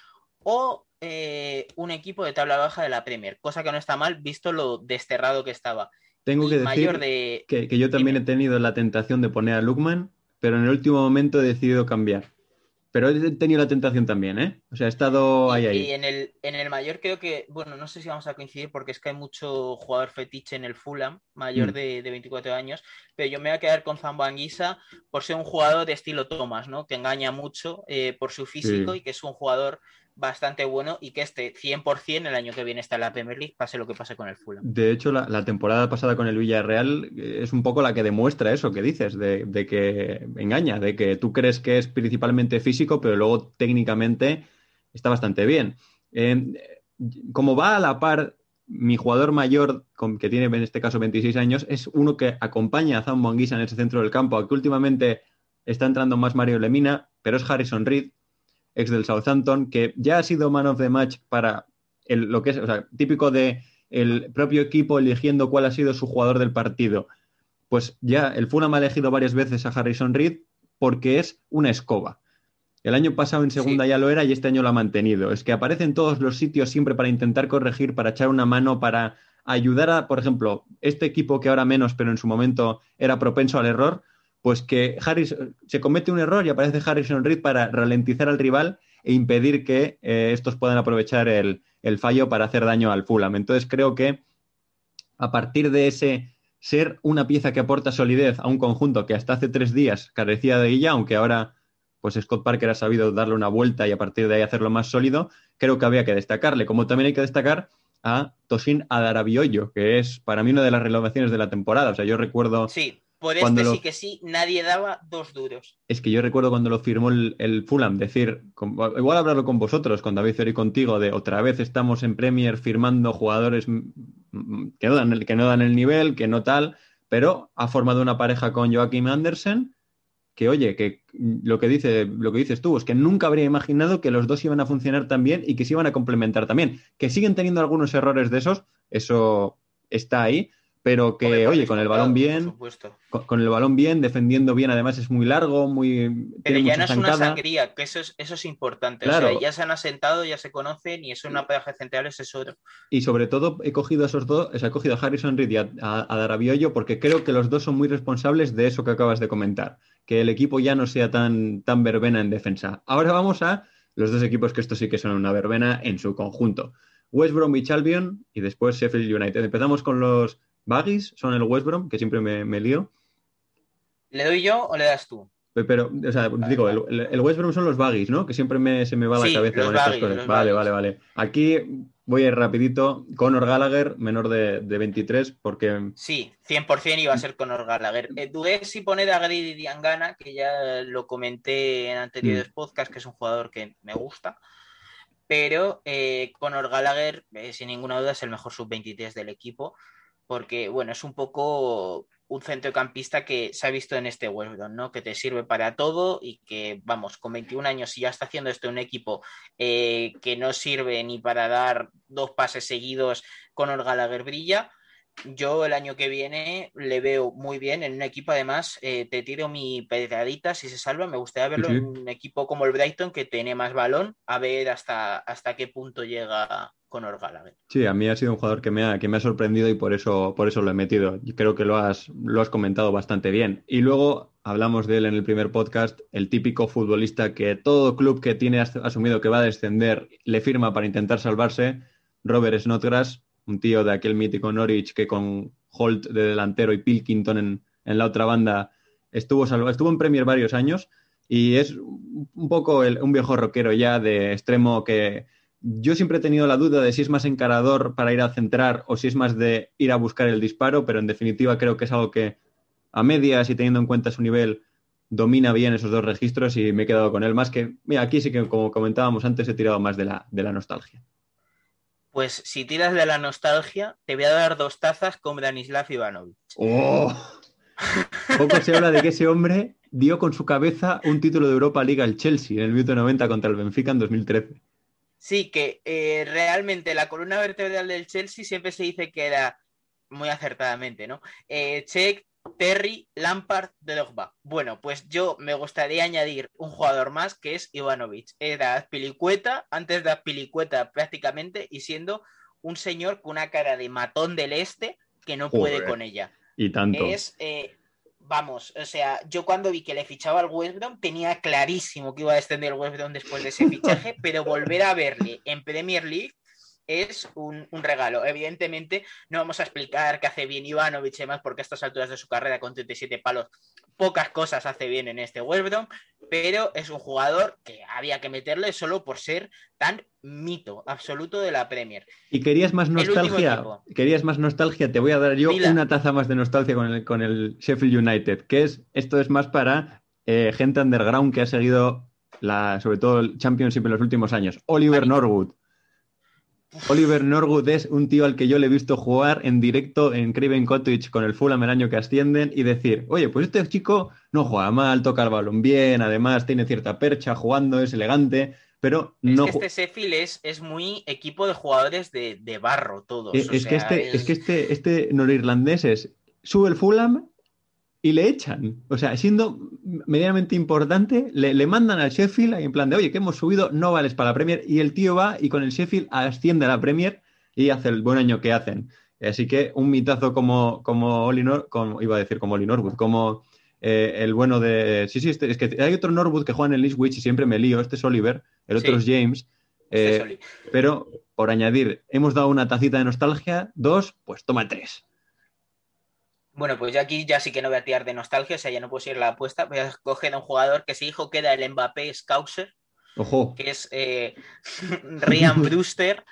o eh, un equipo de tabla baja de la Premier, cosa que no está mal visto lo desterrado que estaba. Tengo que decir que, yo también he tenido la tentación de poner a Lukman, pero en el último momento he decidido cambiar. Pero he tenido la tentación también, ¿eh? O sea, he estado ahí, ahí. Y en el, en el mayor creo que, bueno, no sé si vamos a coincidir porque es que hay mucho jugador fetiche en el Fulham, mayor Mm. de, de 24 años, pero yo me voy a quedar con Zambanguisa por ser un jugador de estilo Thomas, ¿no? Que engaña mucho eh, por su físico Sí. y que es un jugador bastante bueno y que este 100% el año que viene está en la Premier League, pase lo que pase con el Fulham. De hecho, la, temporada pasada con el Villarreal eh, es un poco la que demuestra eso que dices, de, de que engaña, de que tú crees que es principalmente físico, pero luego técnicamente está bastante bien. Eh, como va a la par, mi jugador mayor, que tiene en este caso 26 años, es uno que acompaña a Zambo Anguissa en ese centro del campo, aunque últimamente está entrando más Mario Lemina, pero es Harrison Reed, ex del Southampton, que ya ha sido man of the match para el- lo que es, o sea, típico de el propio equipo eligiendo cuál ha sido su jugador del partido. Pues ya el Fulham ha elegido varias veces a Harrison Reed porque es una escoba. El año pasado en segunda Sí. ya lo era y este año lo ha mantenido. Es que aparece en todos los sitios siempre para intentar corregir, para echar una mano, para ayudar a, por ejemplo, este equipo que ahora menos, pero en su momento era propenso al error, pues que Harris se comete un error y aparece Harrison Reed para ralentizar al rival e impedir que eh, estos puedan aprovechar el, el fallo para hacer daño al Fulham. Entonces creo que a partir de ese ser una pieza que aporta solidez a un conjunto que hasta hace tres días carecía de ella, aunque ahora pues Scott Parker ha sabido darle una vuelta y a partir de ahí hacerlo más sólido, creo que había que destacarle. Como también hay que destacar a Toshin Adarabioyo, que es para mí una de las renovaciones de la temporada. O sea, yo recuerdo, Sí, por este lo- sí que sí, nadie daba dos duros. es que yo recuerdo cuando lo firmó el, el Fulham, decir, con- igual hablarlo con vosotros, con David Fiori contigo, de otra vez estamos en Premier firmando jugadores que no dan el, que no dan el nivel, que no tal, pero ha formado una pareja con Joaquim Andersen que oye, que lo que dice, lo que dices tú, es que nunca habría imaginado que los dos iban a funcionar tan bien y que se iban a complementar también. Que siguen teniendo algunos errores de esos, eso está ahí, pero que, Hombre, oye, con el balón bien, con, con el balón bien, defendiendo bien, además es muy largo, muy Pero ya no es una sangría, que eso es, eso es importante. O Claro. sea, ya se han asentado, ya se conocen y eso en una pareja central ese es otro. Y sobre todo he cogido a esos dos, o sea, he cogido a Harrison Reed y a, a, a Darabiollo porque creo que los dos son muy responsables de eso que acabas de comentar, que el equipo ya no sea tan, tan verbena en defensa. Ahora vamos a los dos equipos que esto sí que son una verbena en su conjunto. West Bromwich Albion y después Sheffield United. Empezamos con los Baggies, son el West Brom, que siempre me, me lío. ¿Le doy yo o le das tú? Pero, o sea, digo, el, el- el West Brom son los Baggies, ¿no? Que siempre me, se me va Sí, la cabeza con estas cosas. Vale, vale, vale. Aquí voy a ir rapidito. Conor Gallagher, menor de, de 23, porque Sí, 100% iba a ser Conor Gallagher. Eh, dudé si poner a Grady Diangana, que ya lo comenté en Mm. anteriores podcasts, que es un jugador que me gusta. Pero eh, Conor Gallagher, eh, sin ninguna duda, es el mejor sub-23 del equipo. Porque, bueno, es un poco un centrocampista que se ha visto en este Brom, ¿no? Que te sirve para todo y que, vamos, con 21 años, si ya está haciendo esto un equipo eh, que no sirve ni para dar dos pases seguidos, Conor Gallagher brilla. Yo el año que viene le veo muy bien en un equipo, además, eh, te tiro mi pedradita si se salva. Me gustaría verlo en un equipo como el Brighton que tiene más balón, a ver hasta, hasta qué punto llega Conor Gallagher. sí, a mí ha sido un jugador que me ha, que me ha sorprendido y por eso, por eso lo he metido. Y creo que lo has, lo has comentado bastante bien. Y luego hablamos de él en el primer podcast, el típico futbolista que todo club que tiene as- asumido que va a descender le firma para intentar salvarse, Robert Snodgrass, un tío de aquel mítico Norwich que con Holt de delantero y Pilkington en, en la otra banda estuvo, estuvo en Premier varios años y es un poco el- un viejo rockero ya de extremo que yo siempre he tenido la duda de si es más encarador para ir a centrar o si es más de ir a buscar el disparo, pero en definitiva creo que es algo que a medias y teniendo en cuenta su nivel domina bien esos dos registros y me he quedado con él más que, mira, aquí sí que como comentábamos antes he tirado más de la, de la nostalgia. Pues si tiras de la nostalgia, te voy a dar dos tazas con Branislav Ivanovic. ¡Oh! <laughs> Poco se habla de que ese hombre dio con su cabeza un título de Europa League al Chelsea en el minuto 90 contra el Benfica en 2013. Sí, que eh, realmente la columna vertebral del Chelsea siempre se dice que era muy acertadamente, ¿no? Eh, Check, Terry, Lampard, Drogba. Bueno, pues yo me gustaría añadir un jugador más que es Ivanovic. Era Azpilicueta, antes de Azpilicueta prácticamente, y siendo un señor con una cara de matón del este que no puede con ella. Y tanto. Es, eh, vamos, o sea, yo cuando vi que le fichaba al West Brom tenía clarísimo que iba a descender el West Brom después de ese <laughs> fichaje, pero volver a verle en Premier League es un, regalo. Evidentemente, no vamos a explicar qué hace bien Ivanovic y demás, porque a estas alturas de su carrera con 37 palos, pocas cosas hace bien en este West pero es un jugador que había que meterle solo por ser tan mito absoluto de la Premier. ¿Y querías más nostalgia? ¿Querías más nostalgia? Te voy a dar yo una taza más de nostalgia con el, con el Sheffield United, que es, esto es más para eh, gente underground que ha seguido la, sobre todo el Championship en los últimos años. Oliver Norwood. Oliver Norwood es un tío al que yo le he visto jugar en directo en Craven Cottage con el Fulham el año que ascienden y decir, oye, pues este chico no juega mal, toca el balón bien, además tiene cierta percha jugando, es elegante, pero no... Es que este Sheffield es, muy equipo de jugadores de, barro todos. Es, que este, es... que este, este norirlandés es, sube el Fulham y le echan. O sea, siendo medianamente importante, le, mandan al Sheffield en plan de, oye, que hemos subido, no vales para la Premier. Y el tío va y con el Sheffield asciende a la Premier y hace el buen año que hacen. Así que un mitazo como, como Oli como, iba a decir como Oli Norwood, como eh, el bueno de... Sí, sí, este, es que hay otro Norwood que juega en el Eastwich y siempre me lío. Este es Oliver, el otro es James. Este eh, pero, por añadir, hemos dado una tacita de nostalgia, dos, pues toma tres. Bueno, pues yo aquí ya sí que no voy a tirar de nostalgia, o sea, ya no puedo seguir la apuesta. Voy a escoger a un jugador que se dijo que era el Mbappé Scouser, Ojo. que es eh, <laughs> Ryan Brewster,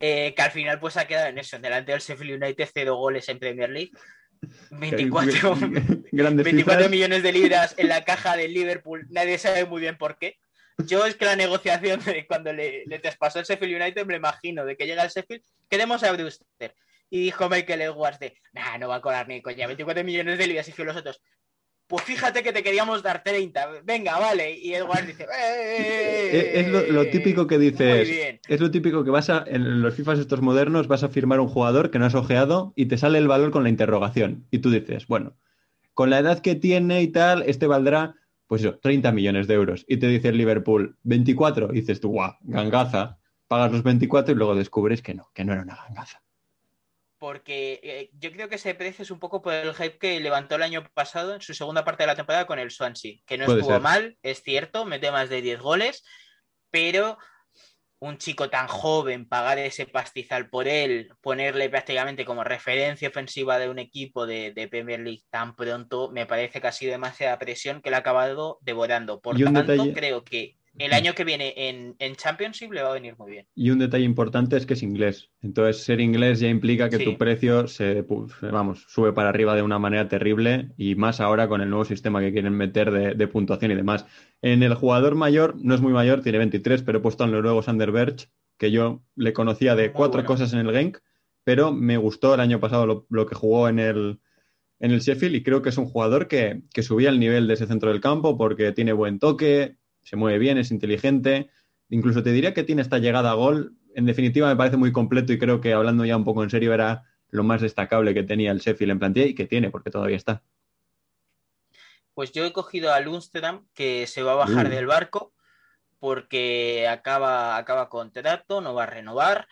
eh, que al final pues ha quedado en eso, delante del Sheffield United, cero goles en Premier League. <laughs> 24, 24 <laughs> millones de libras en la caja del Liverpool, nadie sabe muy bien por qué. Yo es que la negociación de cuando le, le traspasó el Sheffield United me imagino de que llega el Sheffield, queremos a Brewster y dijo Michael Edwards de, nah, no va a colar ni coña, 24 millones de libras. Y que los otros, pues fíjate que te queríamos dar 30, venga, vale. Y Edwards dice, ¡Eh! Es lo, típico que dices, es lo típico que vas a, en los FIFAs estos modernos, vas a firmar un jugador que no has ojeado y te sale el valor con la interrogación. Y tú dices, bueno, con la edad que tiene y tal, este valdrá, pues eso, 30 millones de euros. Y te dice el Liverpool, 24. Y dices tú, guau, gangaza. Pagas los 24 y luego descubres que no, que no era una gangaza porque eh, yo creo que ese precio es un poco por el hype que levantó el año pasado en su segunda parte de la temporada con el Swansea, que no estuvo mal, es cierto, mete más de 10 goles, pero un chico tan joven, pagar ese pastizal por él, ponerle prácticamente como referencia ofensiva de un equipo de, Premier League tan pronto, me parece que ha sido demasiada presión que le ha acabado devorando. Por tanto, creo que el año que viene en, Championship le va a venir muy bien. Y un detalle importante es que es inglés. Entonces, ser inglés ya implica que tu precio se, vamos, sube para arriba de una manera terrible y más ahora con el nuevo sistema que quieren meter de, puntuación y demás. En el jugador mayor, no es muy mayor, tiene 23, pero he puesto al noruego Sander Berch, que yo le conocía de cuatro cosas en el Genk, pero me gustó el año pasado lo, que jugó en el, en el Sheffield y creo que es un jugador que, que subía el nivel de ese centro del campo porque tiene buen toque, se mueve bien, es inteligente. Incluso te diría que tiene esta llegada a gol. En definitiva, me parece muy completo y creo que hablando ya un poco en serio era lo más destacable que tenía el Sheffield en plantilla y que tiene, porque todavía está. Pues yo he cogido a Lundstrom, que se va a bajar uh. del barco porque acaba, acaba contrato, no va a renovar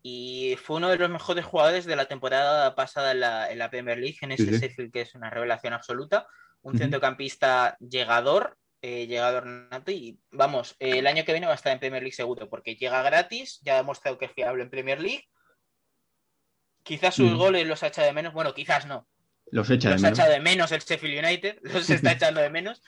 y fue uno de los mejores jugadores de la temporada pasada en la, Premier League, en ese Sheffield que es una revelación absoluta. Un centrocampista llegador, eh, llegador nato y vamos, el año que viene va a estar en Premier League seguro, porque llega gratis, ya ha demostrado que es fiable en Premier League. Quizás sus mm. goles los ha echado de menos, bueno, quizás no. Los echa de menos. ha echado de menos el Sheffield United, <laughs> los está echando de menos,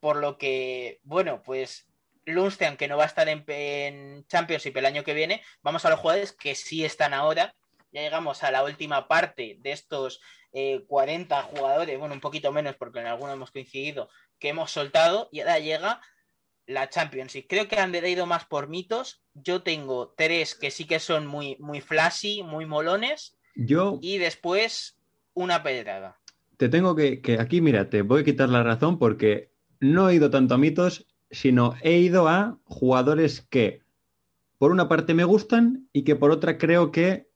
por lo que, bueno, pues Lundstrom, que no va a estar en, en, Championship el año que viene, vamos a los jugadores que sí están ahora. Ya llegamos a la última parte de estos 40 eh, jugadores, bueno, un poquito menos porque en algunos hemos coincidido, que hemos soltado y ahora llega la Championship. Creo que han ido más por mitos. Yo tengo tres que sí que son muy, muy flashy, muy molones. Yo. Y después una pedrada. Te tengo que, que aquí, mira, te voy a quitar la razón porque no he ido tanto a mitos, sino he ido a jugadores que por una parte me gustan y que por otra creo que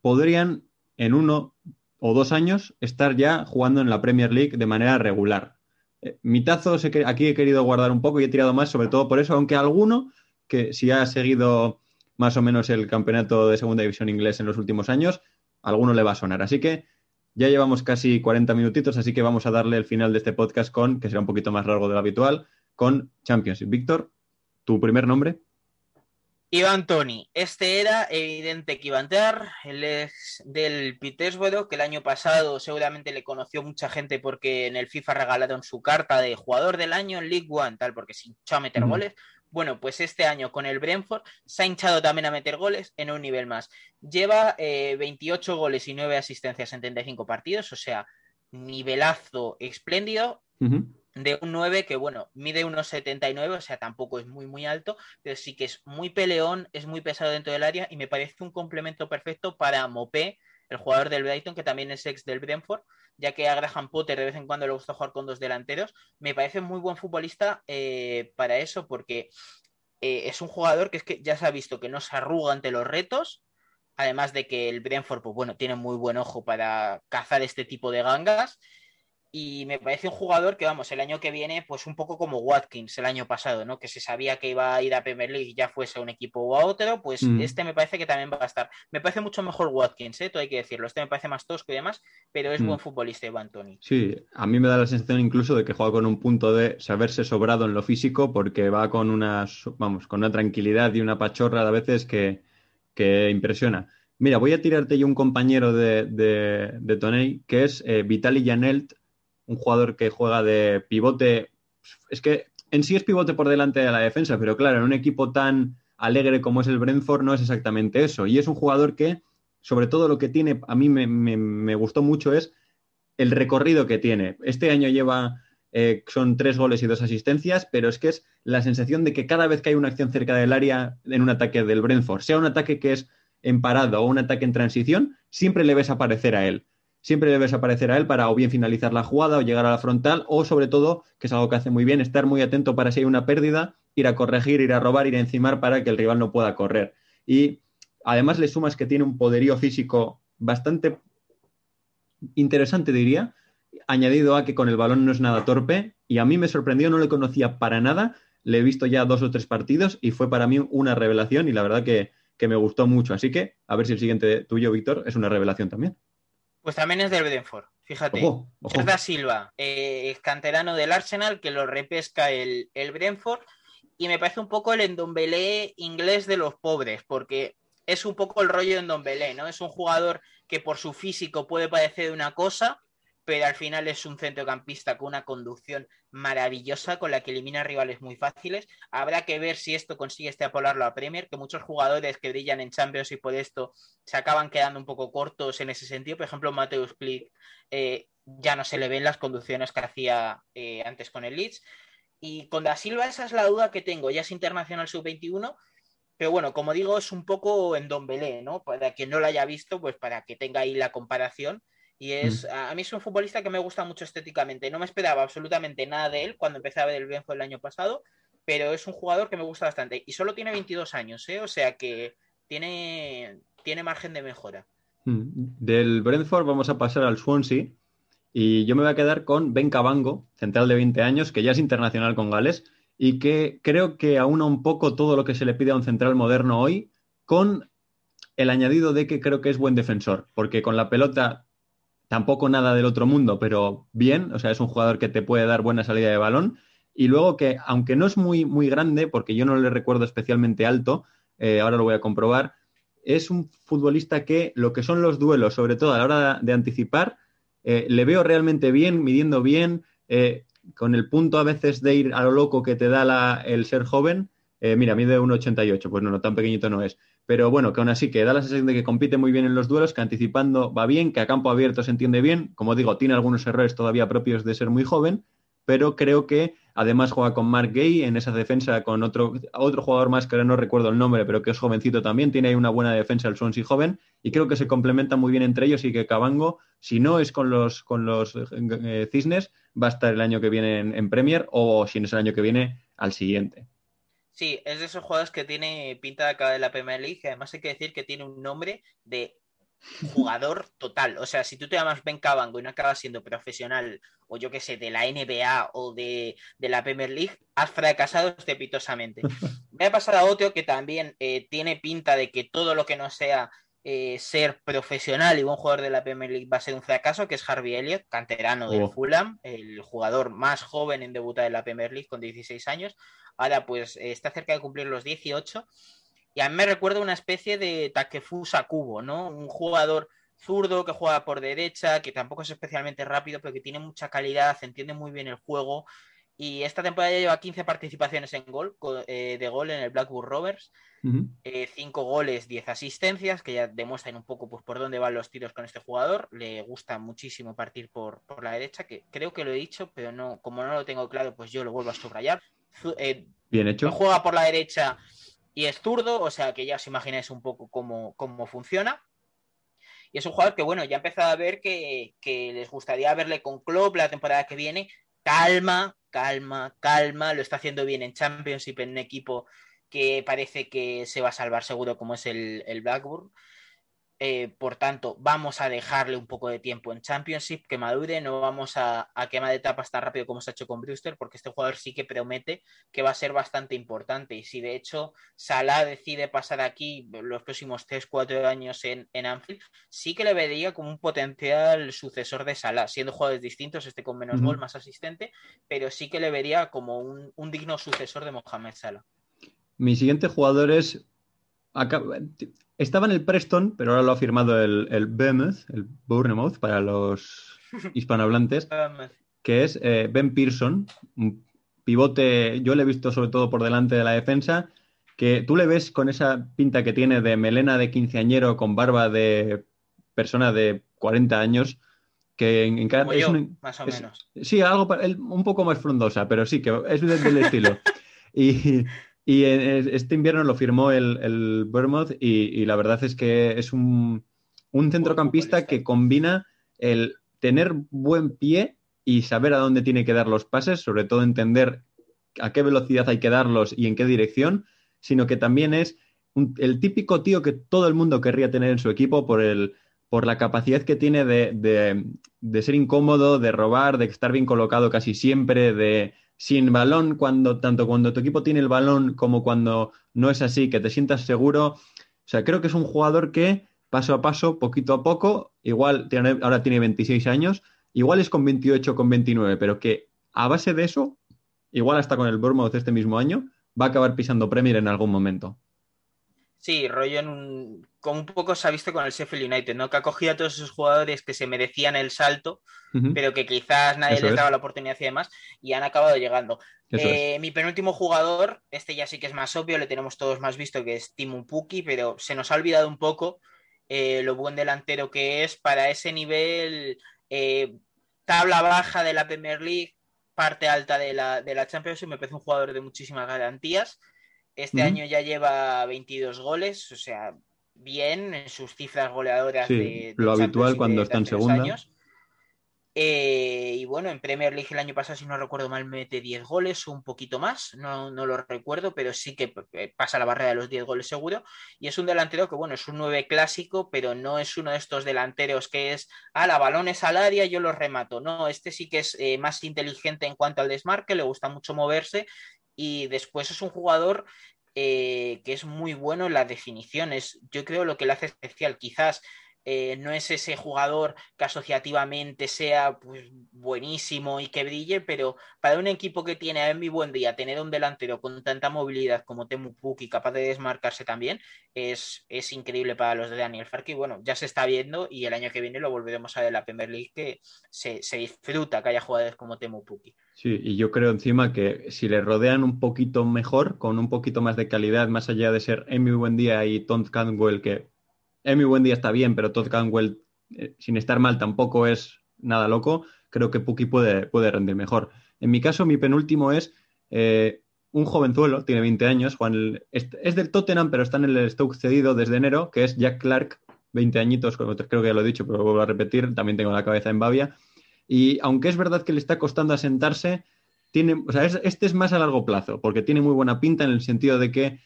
podrían en uno o dos años estar ya jugando en la Premier League de manera regular. Eh, mitazos aquí he querido guardar un poco y he tirado más, sobre todo por eso, aunque alguno que si ha seguido más o menos el campeonato de segunda división inglés en los últimos años, alguno le va a sonar. Así que Ya llevamos casi 40 minutitos, así que vamos a darle el final de este podcast con, que será un poquito más largo de lo habitual, con Championship. Víctor, ¿tu primer nombre? Iván Tony. Este era evidente que iba a entrar. Él es del Petersburg, que el año pasado seguramente le conoció mucha gente porque en el FIFA regalaron su carta de jugador del año en League One, tal, porque se hinchó a meter goles. Bueno, pues este año con el Brentford se ha hinchado también a meter goles en un nivel más. Lleva 28 eh, goles y 9 asistencias en 35 partidos, o sea, nivelazo espléndido de un 9 que, bueno, mide unos 79, o sea, tampoco es muy, muy alto, pero sí que es muy peleón, es muy pesado dentro del área y me parece un complemento perfecto para Mopé, el jugador del Brighton, que también es ex del Brentford, ya que a Graham Potter de vez en cuando le gusta jugar con dos delanteros. Me parece muy buen futbolista eh, para eso, porque eh, es un jugador que es que ya se ha visto que no se arruga ante los retos, además de que el Brentford, pues bueno, tiene muy buen ojo para cazar este tipo de gangas y me parece un jugador que, vamos, el año que viene, pues un poco como Watkins el año pasado, ¿no? Que se sabía que iba a ir a Premier League ya fuese a un equipo o a otro, pues mm. este me parece que también va a estar. Me parece mucho mejor Watkins, ¿eh? Todo hay que decirlo. Este me parece más tosco y demás, pero es buen mm. futbolista Iván Tony. Sí, a mí me da la sensación incluso de que juega con un punto de saberse sobrado en lo físico porque va con una, vamos, con una tranquilidad y una pachorra a veces que, que impresiona. Mira, voy a tirarte yo un compañero de, de, de Toney, que es eh, Vitaly Janelt, un jugador que juega de pivote. Es que en sí es pivote por delante de la defensa, pero claro, en un equipo tan alegre como es el Brentford no es exactamente eso. Y es un jugador que, sobre todo lo que tiene, a mí me, gustó mucho es el recorrido que tiene. Este año lleva, eh, son tres goles y dos asistencias, pero es que es la sensación de que cada vez que hay una acción cerca del área en un ataque del Brentford, sea un ataque que es en parado o un ataque en transición, siempre le ves aparecer a él siempre debes aparecer a él para o bien finalizar la jugada o llegar a la frontal o sobre todo, que es algo que hace muy bien, estar muy atento para si hay una pérdida, ir a corregir, ir a robar, ir a encimar para que el rival no pueda correr. Y además le sumas que tiene un poderío físico bastante interesante, diría, añadido a que con el balón no es nada torpe y a mí me sorprendió, no le conocía para nada, le he visto ya dos o tres partidos y fue para mí una revelación y la verdad que, que me gustó mucho. Así que a ver si el siguiente tuyo, Víctor, es una revelación también. Pues también es del Brentford, fíjate. Ojo, Silva, eh, canterano del Arsenal, que lo repesca el, el Brentford. Y me parece un poco el endombelé inglés de los pobres, porque es un poco el rollo de endombelé, ¿no? Es un jugador que por su físico puede parecer una cosa, pero al final es un centrocampista con una conducción maravillosa con la que elimina rivales muy fáciles. Habrá que ver si esto consigue extrapolarlo a Premier, que muchos jugadores que brillan en Champions y por esto se acaban quedando un poco cortos en ese sentido. Por ejemplo, Mateus Klick eh, ya no se le ven las conducciones que hacía eh, antes con el Leeds. Y con Da Silva esa es la duda que tengo. Ya es internacional sub-21, pero bueno, como digo, es un poco en Don Belé, ¿no? Para quien no lo haya visto, pues para que tenga ahí la comparación y es, mm. a mí es un futbolista que me gusta mucho estéticamente. No me esperaba absolutamente nada de él cuando empecé a ver el Benfica el año pasado, pero es un jugador que me gusta bastante. Y solo tiene 22 años, ¿eh? o sea que tiene, tiene margen de mejora. Mm. Del Brentford vamos a pasar al Swansea. Y yo me voy a quedar con Ben Cabango, central de 20 años, que ya es internacional con Gales y que creo que aúna un poco todo lo que se le pide a un central moderno hoy, con el añadido de que creo que es buen defensor, porque con la pelota tampoco nada del otro mundo, pero bien, o sea, es un jugador que te puede dar buena salida de balón. Y luego que, aunque no es muy, muy grande, porque yo no le recuerdo especialmente alto, eh, ahora lo voy a comprobar, es un futbolista que lo que son los duelos, sobre todo a la hora de anticipar, eh, le veo realmente bien, midiendo bien, eh, con el punto a veces de ir a lo loco que te da el ser joven. mira, mide 1,88, pues no, no, tan pequeñito no es pero bueno, que aún así que da la sensación de que compite muy bien en los duelos, que anticipando va bien, que a campo abierto se entiende bien, como digo, tiene algunos errores todavía propios de ser muy joven, pero creo que además juega con Mark Gay en esa defensa con otro, otro jugador más que ahora no recuerdo el nombre, pero que es jovencito también, tiene ahí una buena defensa el Swansea joven y creo que se complementan muy bien entre ellos y que Cabango, si no es con los, con los eh, Cisnes, va a estar el año que viene en Premier o si no es el año que viene al siguiente. Sí, es de esos jugadores que tiene pinta de acabar de la Premier League. Además, hay que decir que tiene un nombre de jugador total. O sea, si tú te llamas Ben Cabango y no acabas siendo profesional, o yo qué sé, de la NBA o de, la Premier League, has fracasado estrepitosamente. Voy a pasar a otro que también eh, tiene pinta de que todo lo que no sea eh, ser profesional y buen jugador de la Premier League va a ser un fracaso, que es Harvey Elliott, canterano del Oh. Fulham, el jugador más joven en debutar en la Premier League con 16 años. Ahora pues está cerca de cumplir los 18 y a mí me recuerda una especie de Takefusa Kubo, ¿no? Un jugador zurdo que juega por derecha, que tampoco es especialmente rápido, pero que tiene mucha calidad, entiende muy bien el juego. Y esta temporada ya lleva 15 participaciones en gol, eh, de gol en el Blackburn Rovers, Ujú. 5 goles, 10 asistencias, que ya demuestran un poco pues, por dónde van los tiros con este jugador. Le gusta muchísimo partir por, por la derecha, que creo que lo he dicho, pero no, como no lo tengo claro, pues yo lo vuelvo a subrayar. Eh, Bien hecho. juega por la derecha y es zurdo, o sea que ya os imagináis un poco cómo, cómo funciona. Y es un jugador que, bueno, ya he empezado a ver que, que les gustaría verle con Klopp la temporada que viene. Calma, calma, calma. Lo está haciendo bien en Championship, en un equipo que parece que se va a salvar seguro, como es el, el Blackburn. Eh, por tanto, vamos a dejarle un poco de tiempo en Championship, que madure, no vamos a, a quemar etapas tan rápido como se ha hecho con Brewster, porque este jugador sí que promete que va a ser bastante importante. Y si de hecho Salah decide pasar aquí los próximos 3-4 años en, en Anfield, sí que le vería como un potencial sucesor de Salah, siendo jugadores distintos, este con menos gol, más asistente, pero sí que le vería como un, un digno sucesor de Mohamed Salah. Mi siguiente jugador es. Estaba en el Preston, pero ahora lo ha firmado el, el Bournemouth, el Bournemouth para los <laughs> hispanohablantes, que es eh, Ben Pearson, un pivote. Yo le he visto sobre todo por delante de la defensa, que tú le ves con esa pinta que tiene de melena de quinceañero con barba de persona de 40 años, que en, en cada. Como es yo, un- más o es- menos. Sí, algo un poco más frondosa, pero sí, que es del, del estilo. <laughs> Y, y en- este invierno lo firmó el, el Bournemouth y, y la verdad es que es un, un centrocampista que combina el tener buen pie y saber a dónde tiene que dar los pases, sobre todo entender a qué velocidad hay que darlos y en qué dirección, sino que también es un- el típico tío que todo el mundo querría tener en su equipo por el por la capacidad que tiene de, de- de ser incómodo, de robar, de estar bien colocado casi siempre, de sin balón, cuando, tanto cuando tu equipo tiene el balón como cuando no es así, que te sientas seguro. O sea, creo que es un jugador que paso a paso, poquito a poco, igual tiene, ahora tiene 26 años, igual es con 28, con 29, pero que a base de eso, igual hasta con el Bournemouth este mismo año, va a acabar pisando Premier en algún momento. Sí, rollo en un. Como un poco se ha visto con el Sheffield United, ¿no? Que ha cogido a todos esos jugadores que se merecían el salto, pero que quizás nadie Eso les es. daba la oportunidad y demás, y han acabado llegando. Eh, Mi penúltimo jugador, este ya sí que es más obvio, le tenemos todos más visto, que es Timu Puki, pero se nos ha olvidado un poco eh, lo buen delantero que es para ese nivel, eh, tabla baja de la Premier League, parte alta de la, de la Champions, y me parece un jugador de muchísimas garantías. Este año ya lleva 22 goles, o sea, bien en sus cifras goleadoras Sí, de, de lo habitual Champions cuando está en segunda. años. Eh, y bueno, en Premier League el año pasado, si no recuerdo mal, mete 10 goles o un poquito más, no, no lo recuerdo, pero sí que eh, pasa la barrera de los 10 goles seguro. Y es un delantero que, bueno, es un 9 clásico, pero no es uno de estos delanteros que es, ah, la balones al área, yo los remato. No, este sí que es eh, más inteligente en cuanto al desmarque, le gusta mucho moverse y después es un jugador eh, que es muy bueno en las definiciones. Yo creo lo que le hace especial, quizás eh, no es ese jugador que asociativamente sea pues, buenísimo y que brille, pero para un equipo que tiene a mi buen día tener un delantero con tanta movilidad como Temu Pukki, capaz de desmarcarse también, es, es increíble para los de Daniel Farke. Bueno, ya se está viendo y el año que viene lo volveremos a ver en la Premier League, que se, disfruta que haya jugadores como Temu Pukki. Sí, y yo creo encima que si le rodean un poquito mejor, con un poquito más de calidad, más allá de ser Amy Buendía y Todd Cantwell, que Amy Buendía está bien, pero Todd Cantwell, eh, sin estar mal, tampoco es nada loco, creo que Puki puede, puede rendir mejor. En mi caso, mi penúltimo es eh, un jovenzuelo, tiene 20 años, Juan, es, del Tottenham, pero está en el Stoke cedido desde enero, que es Jack Clark, 20 añitos, creo que ya lo he dicho, pero vuelvo a repetir, también tengo la cabeza en Bavia. Y aunque es verdad que le está costando asentarse, tiene, o sea, es, este es más a largo plazo, porque tiene muy buena pinta en el sentido de que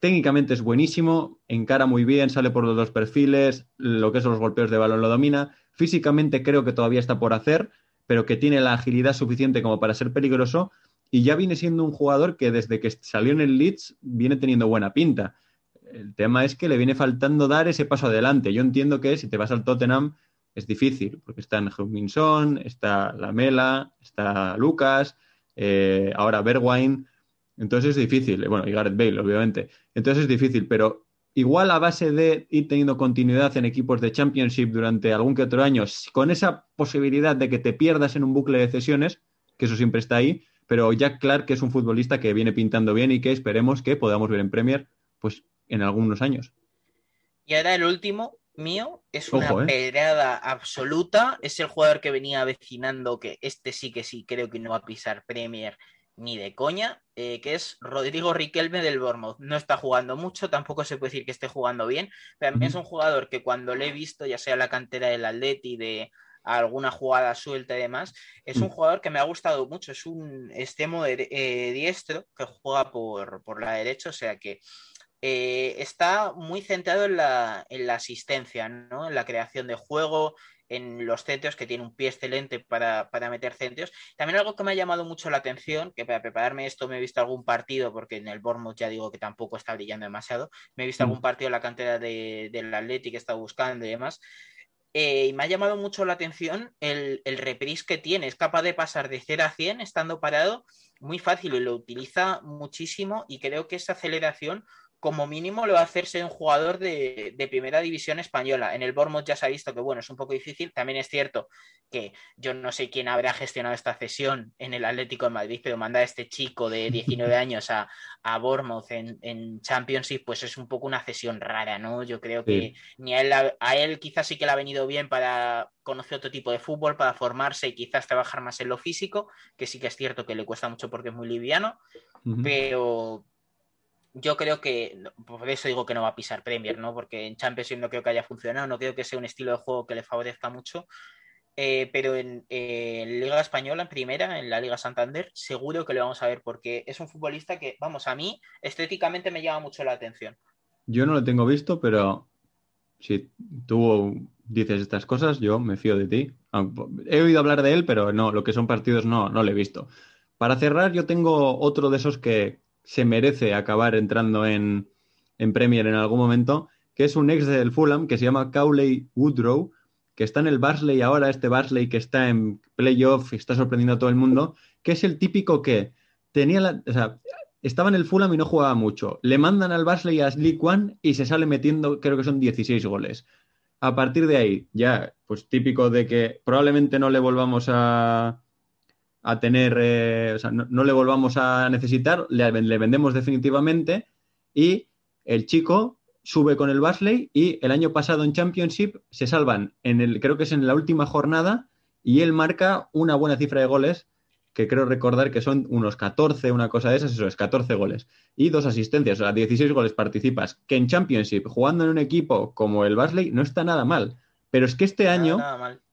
técnicamente es buenísimo, encara muy bien, sale por los dos perfiles, lo que son los golpeos de balón lo domina. Físicamente creo que todavía está por hacer, pero que tiene la agilidad suficiente como para ser peligroso. Y ya viene siendo un jugador que desde que salió en el Leeds viene teniendo buena pinta. el tema es que le viene faltando dar ese paso adelante. Yo entiendo que si te vas al Tottenham es difícil, porque está en Minson, está Lamela, está Lucas, eh, ahora Bergwijn, entonces es difícil. Bueno, y Gareth Bale, obviamente. Entonces es difícil, pero igual a base de ir teniendo continuidad en equipos de Championship durante algún que otro año, con esa posibilidad de que te pierdas en un bucle de cesiones, que eso siempre está ahí, pero Jack Clark es un futbolista que viene pintando bien y que esperemos que podamos ver en Premier pues en algunos años. Y ahora el último mío es una ¿eh? absoluta. Es el jugador que venía avecinando que este sí que sí creo que no va a pisar Premier ni de coña, eh, que es Rodrigo Riquelme del Bournemouth. No está jugando mucho, tampoco se puede decir que esté jugando bien, pero a mí es un jugador que cuando le he visto, ya sea la cantera del Atleti, de alguna jugada suelta y demás, es un mm. jugador que me ha gustado mucho. Es un extremo de, eh, diestro que juega por, por la derecha, o sea que eh, está muy centrado en la, asistencia, ¿no? en la creación de juego, en los centros, que tiene un pie excelente para, meter centros. También algo que me ha llamado mucho la atención, que para prepararme esto me he visto algún partido, porque en el Bournemouth ya digo que tampoco está brillando demasiado, me he visto mm. algún partido en la cantera de, del Athletic que está buscando y demás. Eh, y me ha llamado mucho la atención el, el reprise que tiene. Es capaz de pasar de 0 a 100 estando parado muy fácil y lo utiliza muchísimo y creo que esa aceleración como mínimo lo va a hacerse un jugador de, primera división española. En el Bournemouth ya se ha visto que, bueno, es un poco difícil. También es cierto que yo no sé quién habrá gestionado esta cesión en el Atlético de Madrid, pero mandar a este chico de 19 <laughs> años a, a Bournemouth en, Championship, pues es un poco una cesión rara, ¿no? Yo creo que ni a él, a él quizás sí que le ha venido bien para conocer otro tipo de fútbol, para formarse y quizás trabajar más en lo físico, que sí que es cierto que le cuesta mucho porque es muy liviano, pero yo creo que, por eso digo que no va a pisar Premier, ¿no? Porque en Champions no creo que haya funcionado, no creo que sea un estilo de juego que le favorezca mucho. Eh, pero en, Liga Española, en primera, en la Liga Santander, seguro que lo vamos a ver porque es un futbolista que, vamos, a mí estéticamente me llama mucho la atención. Yo no lo tengo visto, pero si tú dices estas cosas, yo me fío de ti. He oído hablar de él, pero no, lo que son partidos no, no lo he visto. Para cerrar, yo tengo otro de esos que, se merece acabar entrando en, Premier en algún momento, que es un ex del Fulham que se llama Cowley Woodrow, que está en el Barsley ahora, este Barsley que está en playoff y está sorprendiendo a todo el mundo, que es el típico que tenía la, o sea, estaba en el Fulham y no jugaba mucho. Le mandan al Barsley a League One y se sale metiendo, creo que son 16 goles. A partir de ahí, ya, pues típico de que probablemente no le volvamos a, a tener, eh, o sea, no, le volvamos a necesitar, le, vendemos definitivamente y el chico sube con el Basley y el año pasado en Championship se salvan en el, creo que es en la última jornada y él marca una buena cifra de goles que creo recordar que son unos 14, una cosa de esas, eso es 14 goles y dos asistencias, o sea, 16 goles participas, que en Championship, jugando en un equipo como el Basley, no está nada mal. Pero es que este año,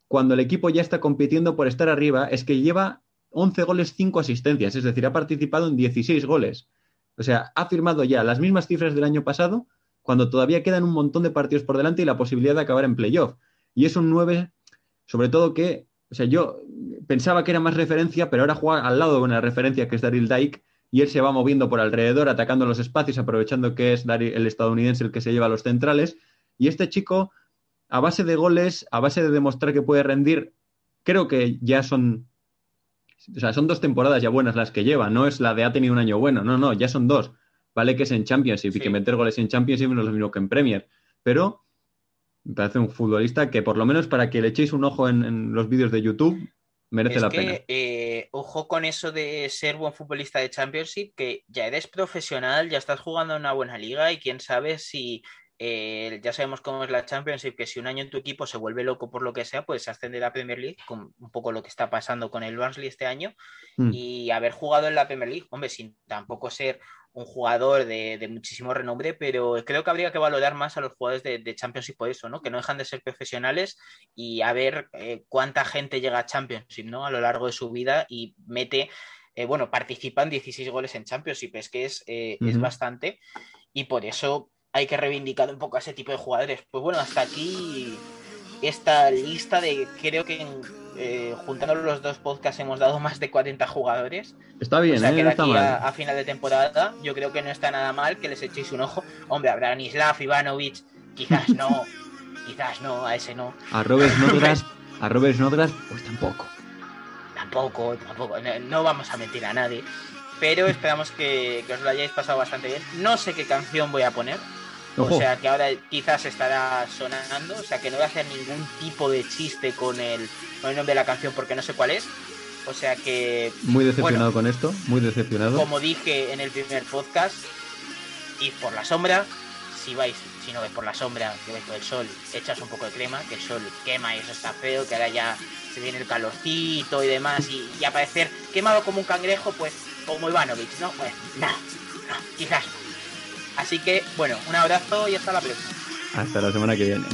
cuando el equipo ya está compitiendo por estar arriba, es que lleva 11 goles, 5 asistencias, es decir, ha participado en 16 goles. O sea, ha firmado ya las mismas cifras del año pasado, cuando todavía quedan un montón de partidos por delante y la posibilidad de acabar en playoff. Y es un 9, sobre todo que, o sea, yo pensaba que era más referencia, pero ahora juega al lado de una referencia que es Daryl Dyke, y él se va moviendo por alrededor, atacando los espacios, aprovechando que es el estadounidense el que se lleva a los centrales. Y este chico, a base de goles, a base de demostrar que puede rendir, creo que ya son o sea, son dos temporadas ya buenas las que lleva, no es la de ha tenido un año bueno, no, no, ya son dos. Vale que es en Championship y que meter goles en Championship no es lo mismo que en Premier, pero me parece un futbolista que por lo menos para que le echéis un ojo en, los vídeos de YouTube merece la pena. Eh, ojo con eso de ser buen futbolista de Championship, que ya eres profesional, ya estás jugando en una buena liga y quién sabe si eh, ya sabemos cómo es la Championship, que si un año en tu equipo se vuelve loco por lo que sea, puedes ascender a Premier League, con un poco lo que está pasando con el Barnsley este año, mm. y haber jugado en la Premier League, hombre, sin tampoco ser un jugador de, muchísimo renombre, pero creo que habría que valorar más a los jugadores de, Championship por eso, ¿no? Que no dejan de ser profesionales y a ver eh, cuánta gente llega a Championship, ¿no? A lo largo de su vida y mete, eh, bueno, participan 16 goles en Championship, es que es, es bastante y por eso hay que reivindicar un poco a ese tipo de jugadores. Pues bueno, hasta aquí esta lista de creo que eh, juntando los dos podcasts hemos dado más de 40 jugadores. Está bien, o sea ¿eh? que no está aquí mal. a, a final de temporada yo creo que no está nada mal que les echéis un ojo. Hombre, a Branislav, Ivanovic, quizás no, <laughs> quizás no, a ese no. A Robert <laughs> Snodgrass, a Robert Snodgrass, pues tampoco. Tampoco, tampoco, no, no vamos a mentir a nadie. Pero esperamos que, que os lo hayáis pasado bastante bien. No sé qué canción voy a poner. Ojo. O sea que ahora quizás estará sonando. O sea que no voy a hacer ningún tipo de chiste con el, con el nombre de la canción porque no sé cuál es. O sea que, Muy decepcionado con esto, muy decepcionado. como dije en el primer podcast, id por la sombra. Si vais, si no vais por la sombra, que vais por el sol, echas un poco de crema, que el sol quema y eso está feo, que ahora ya se viene el calorcito y demás, y, y aparecer quemado como un cangrejo, pues como Ivanovic, ¿no? Pues no, quizás. Así que, bueno, un abrazo y hasta la próxima. Hasta la semana que viene.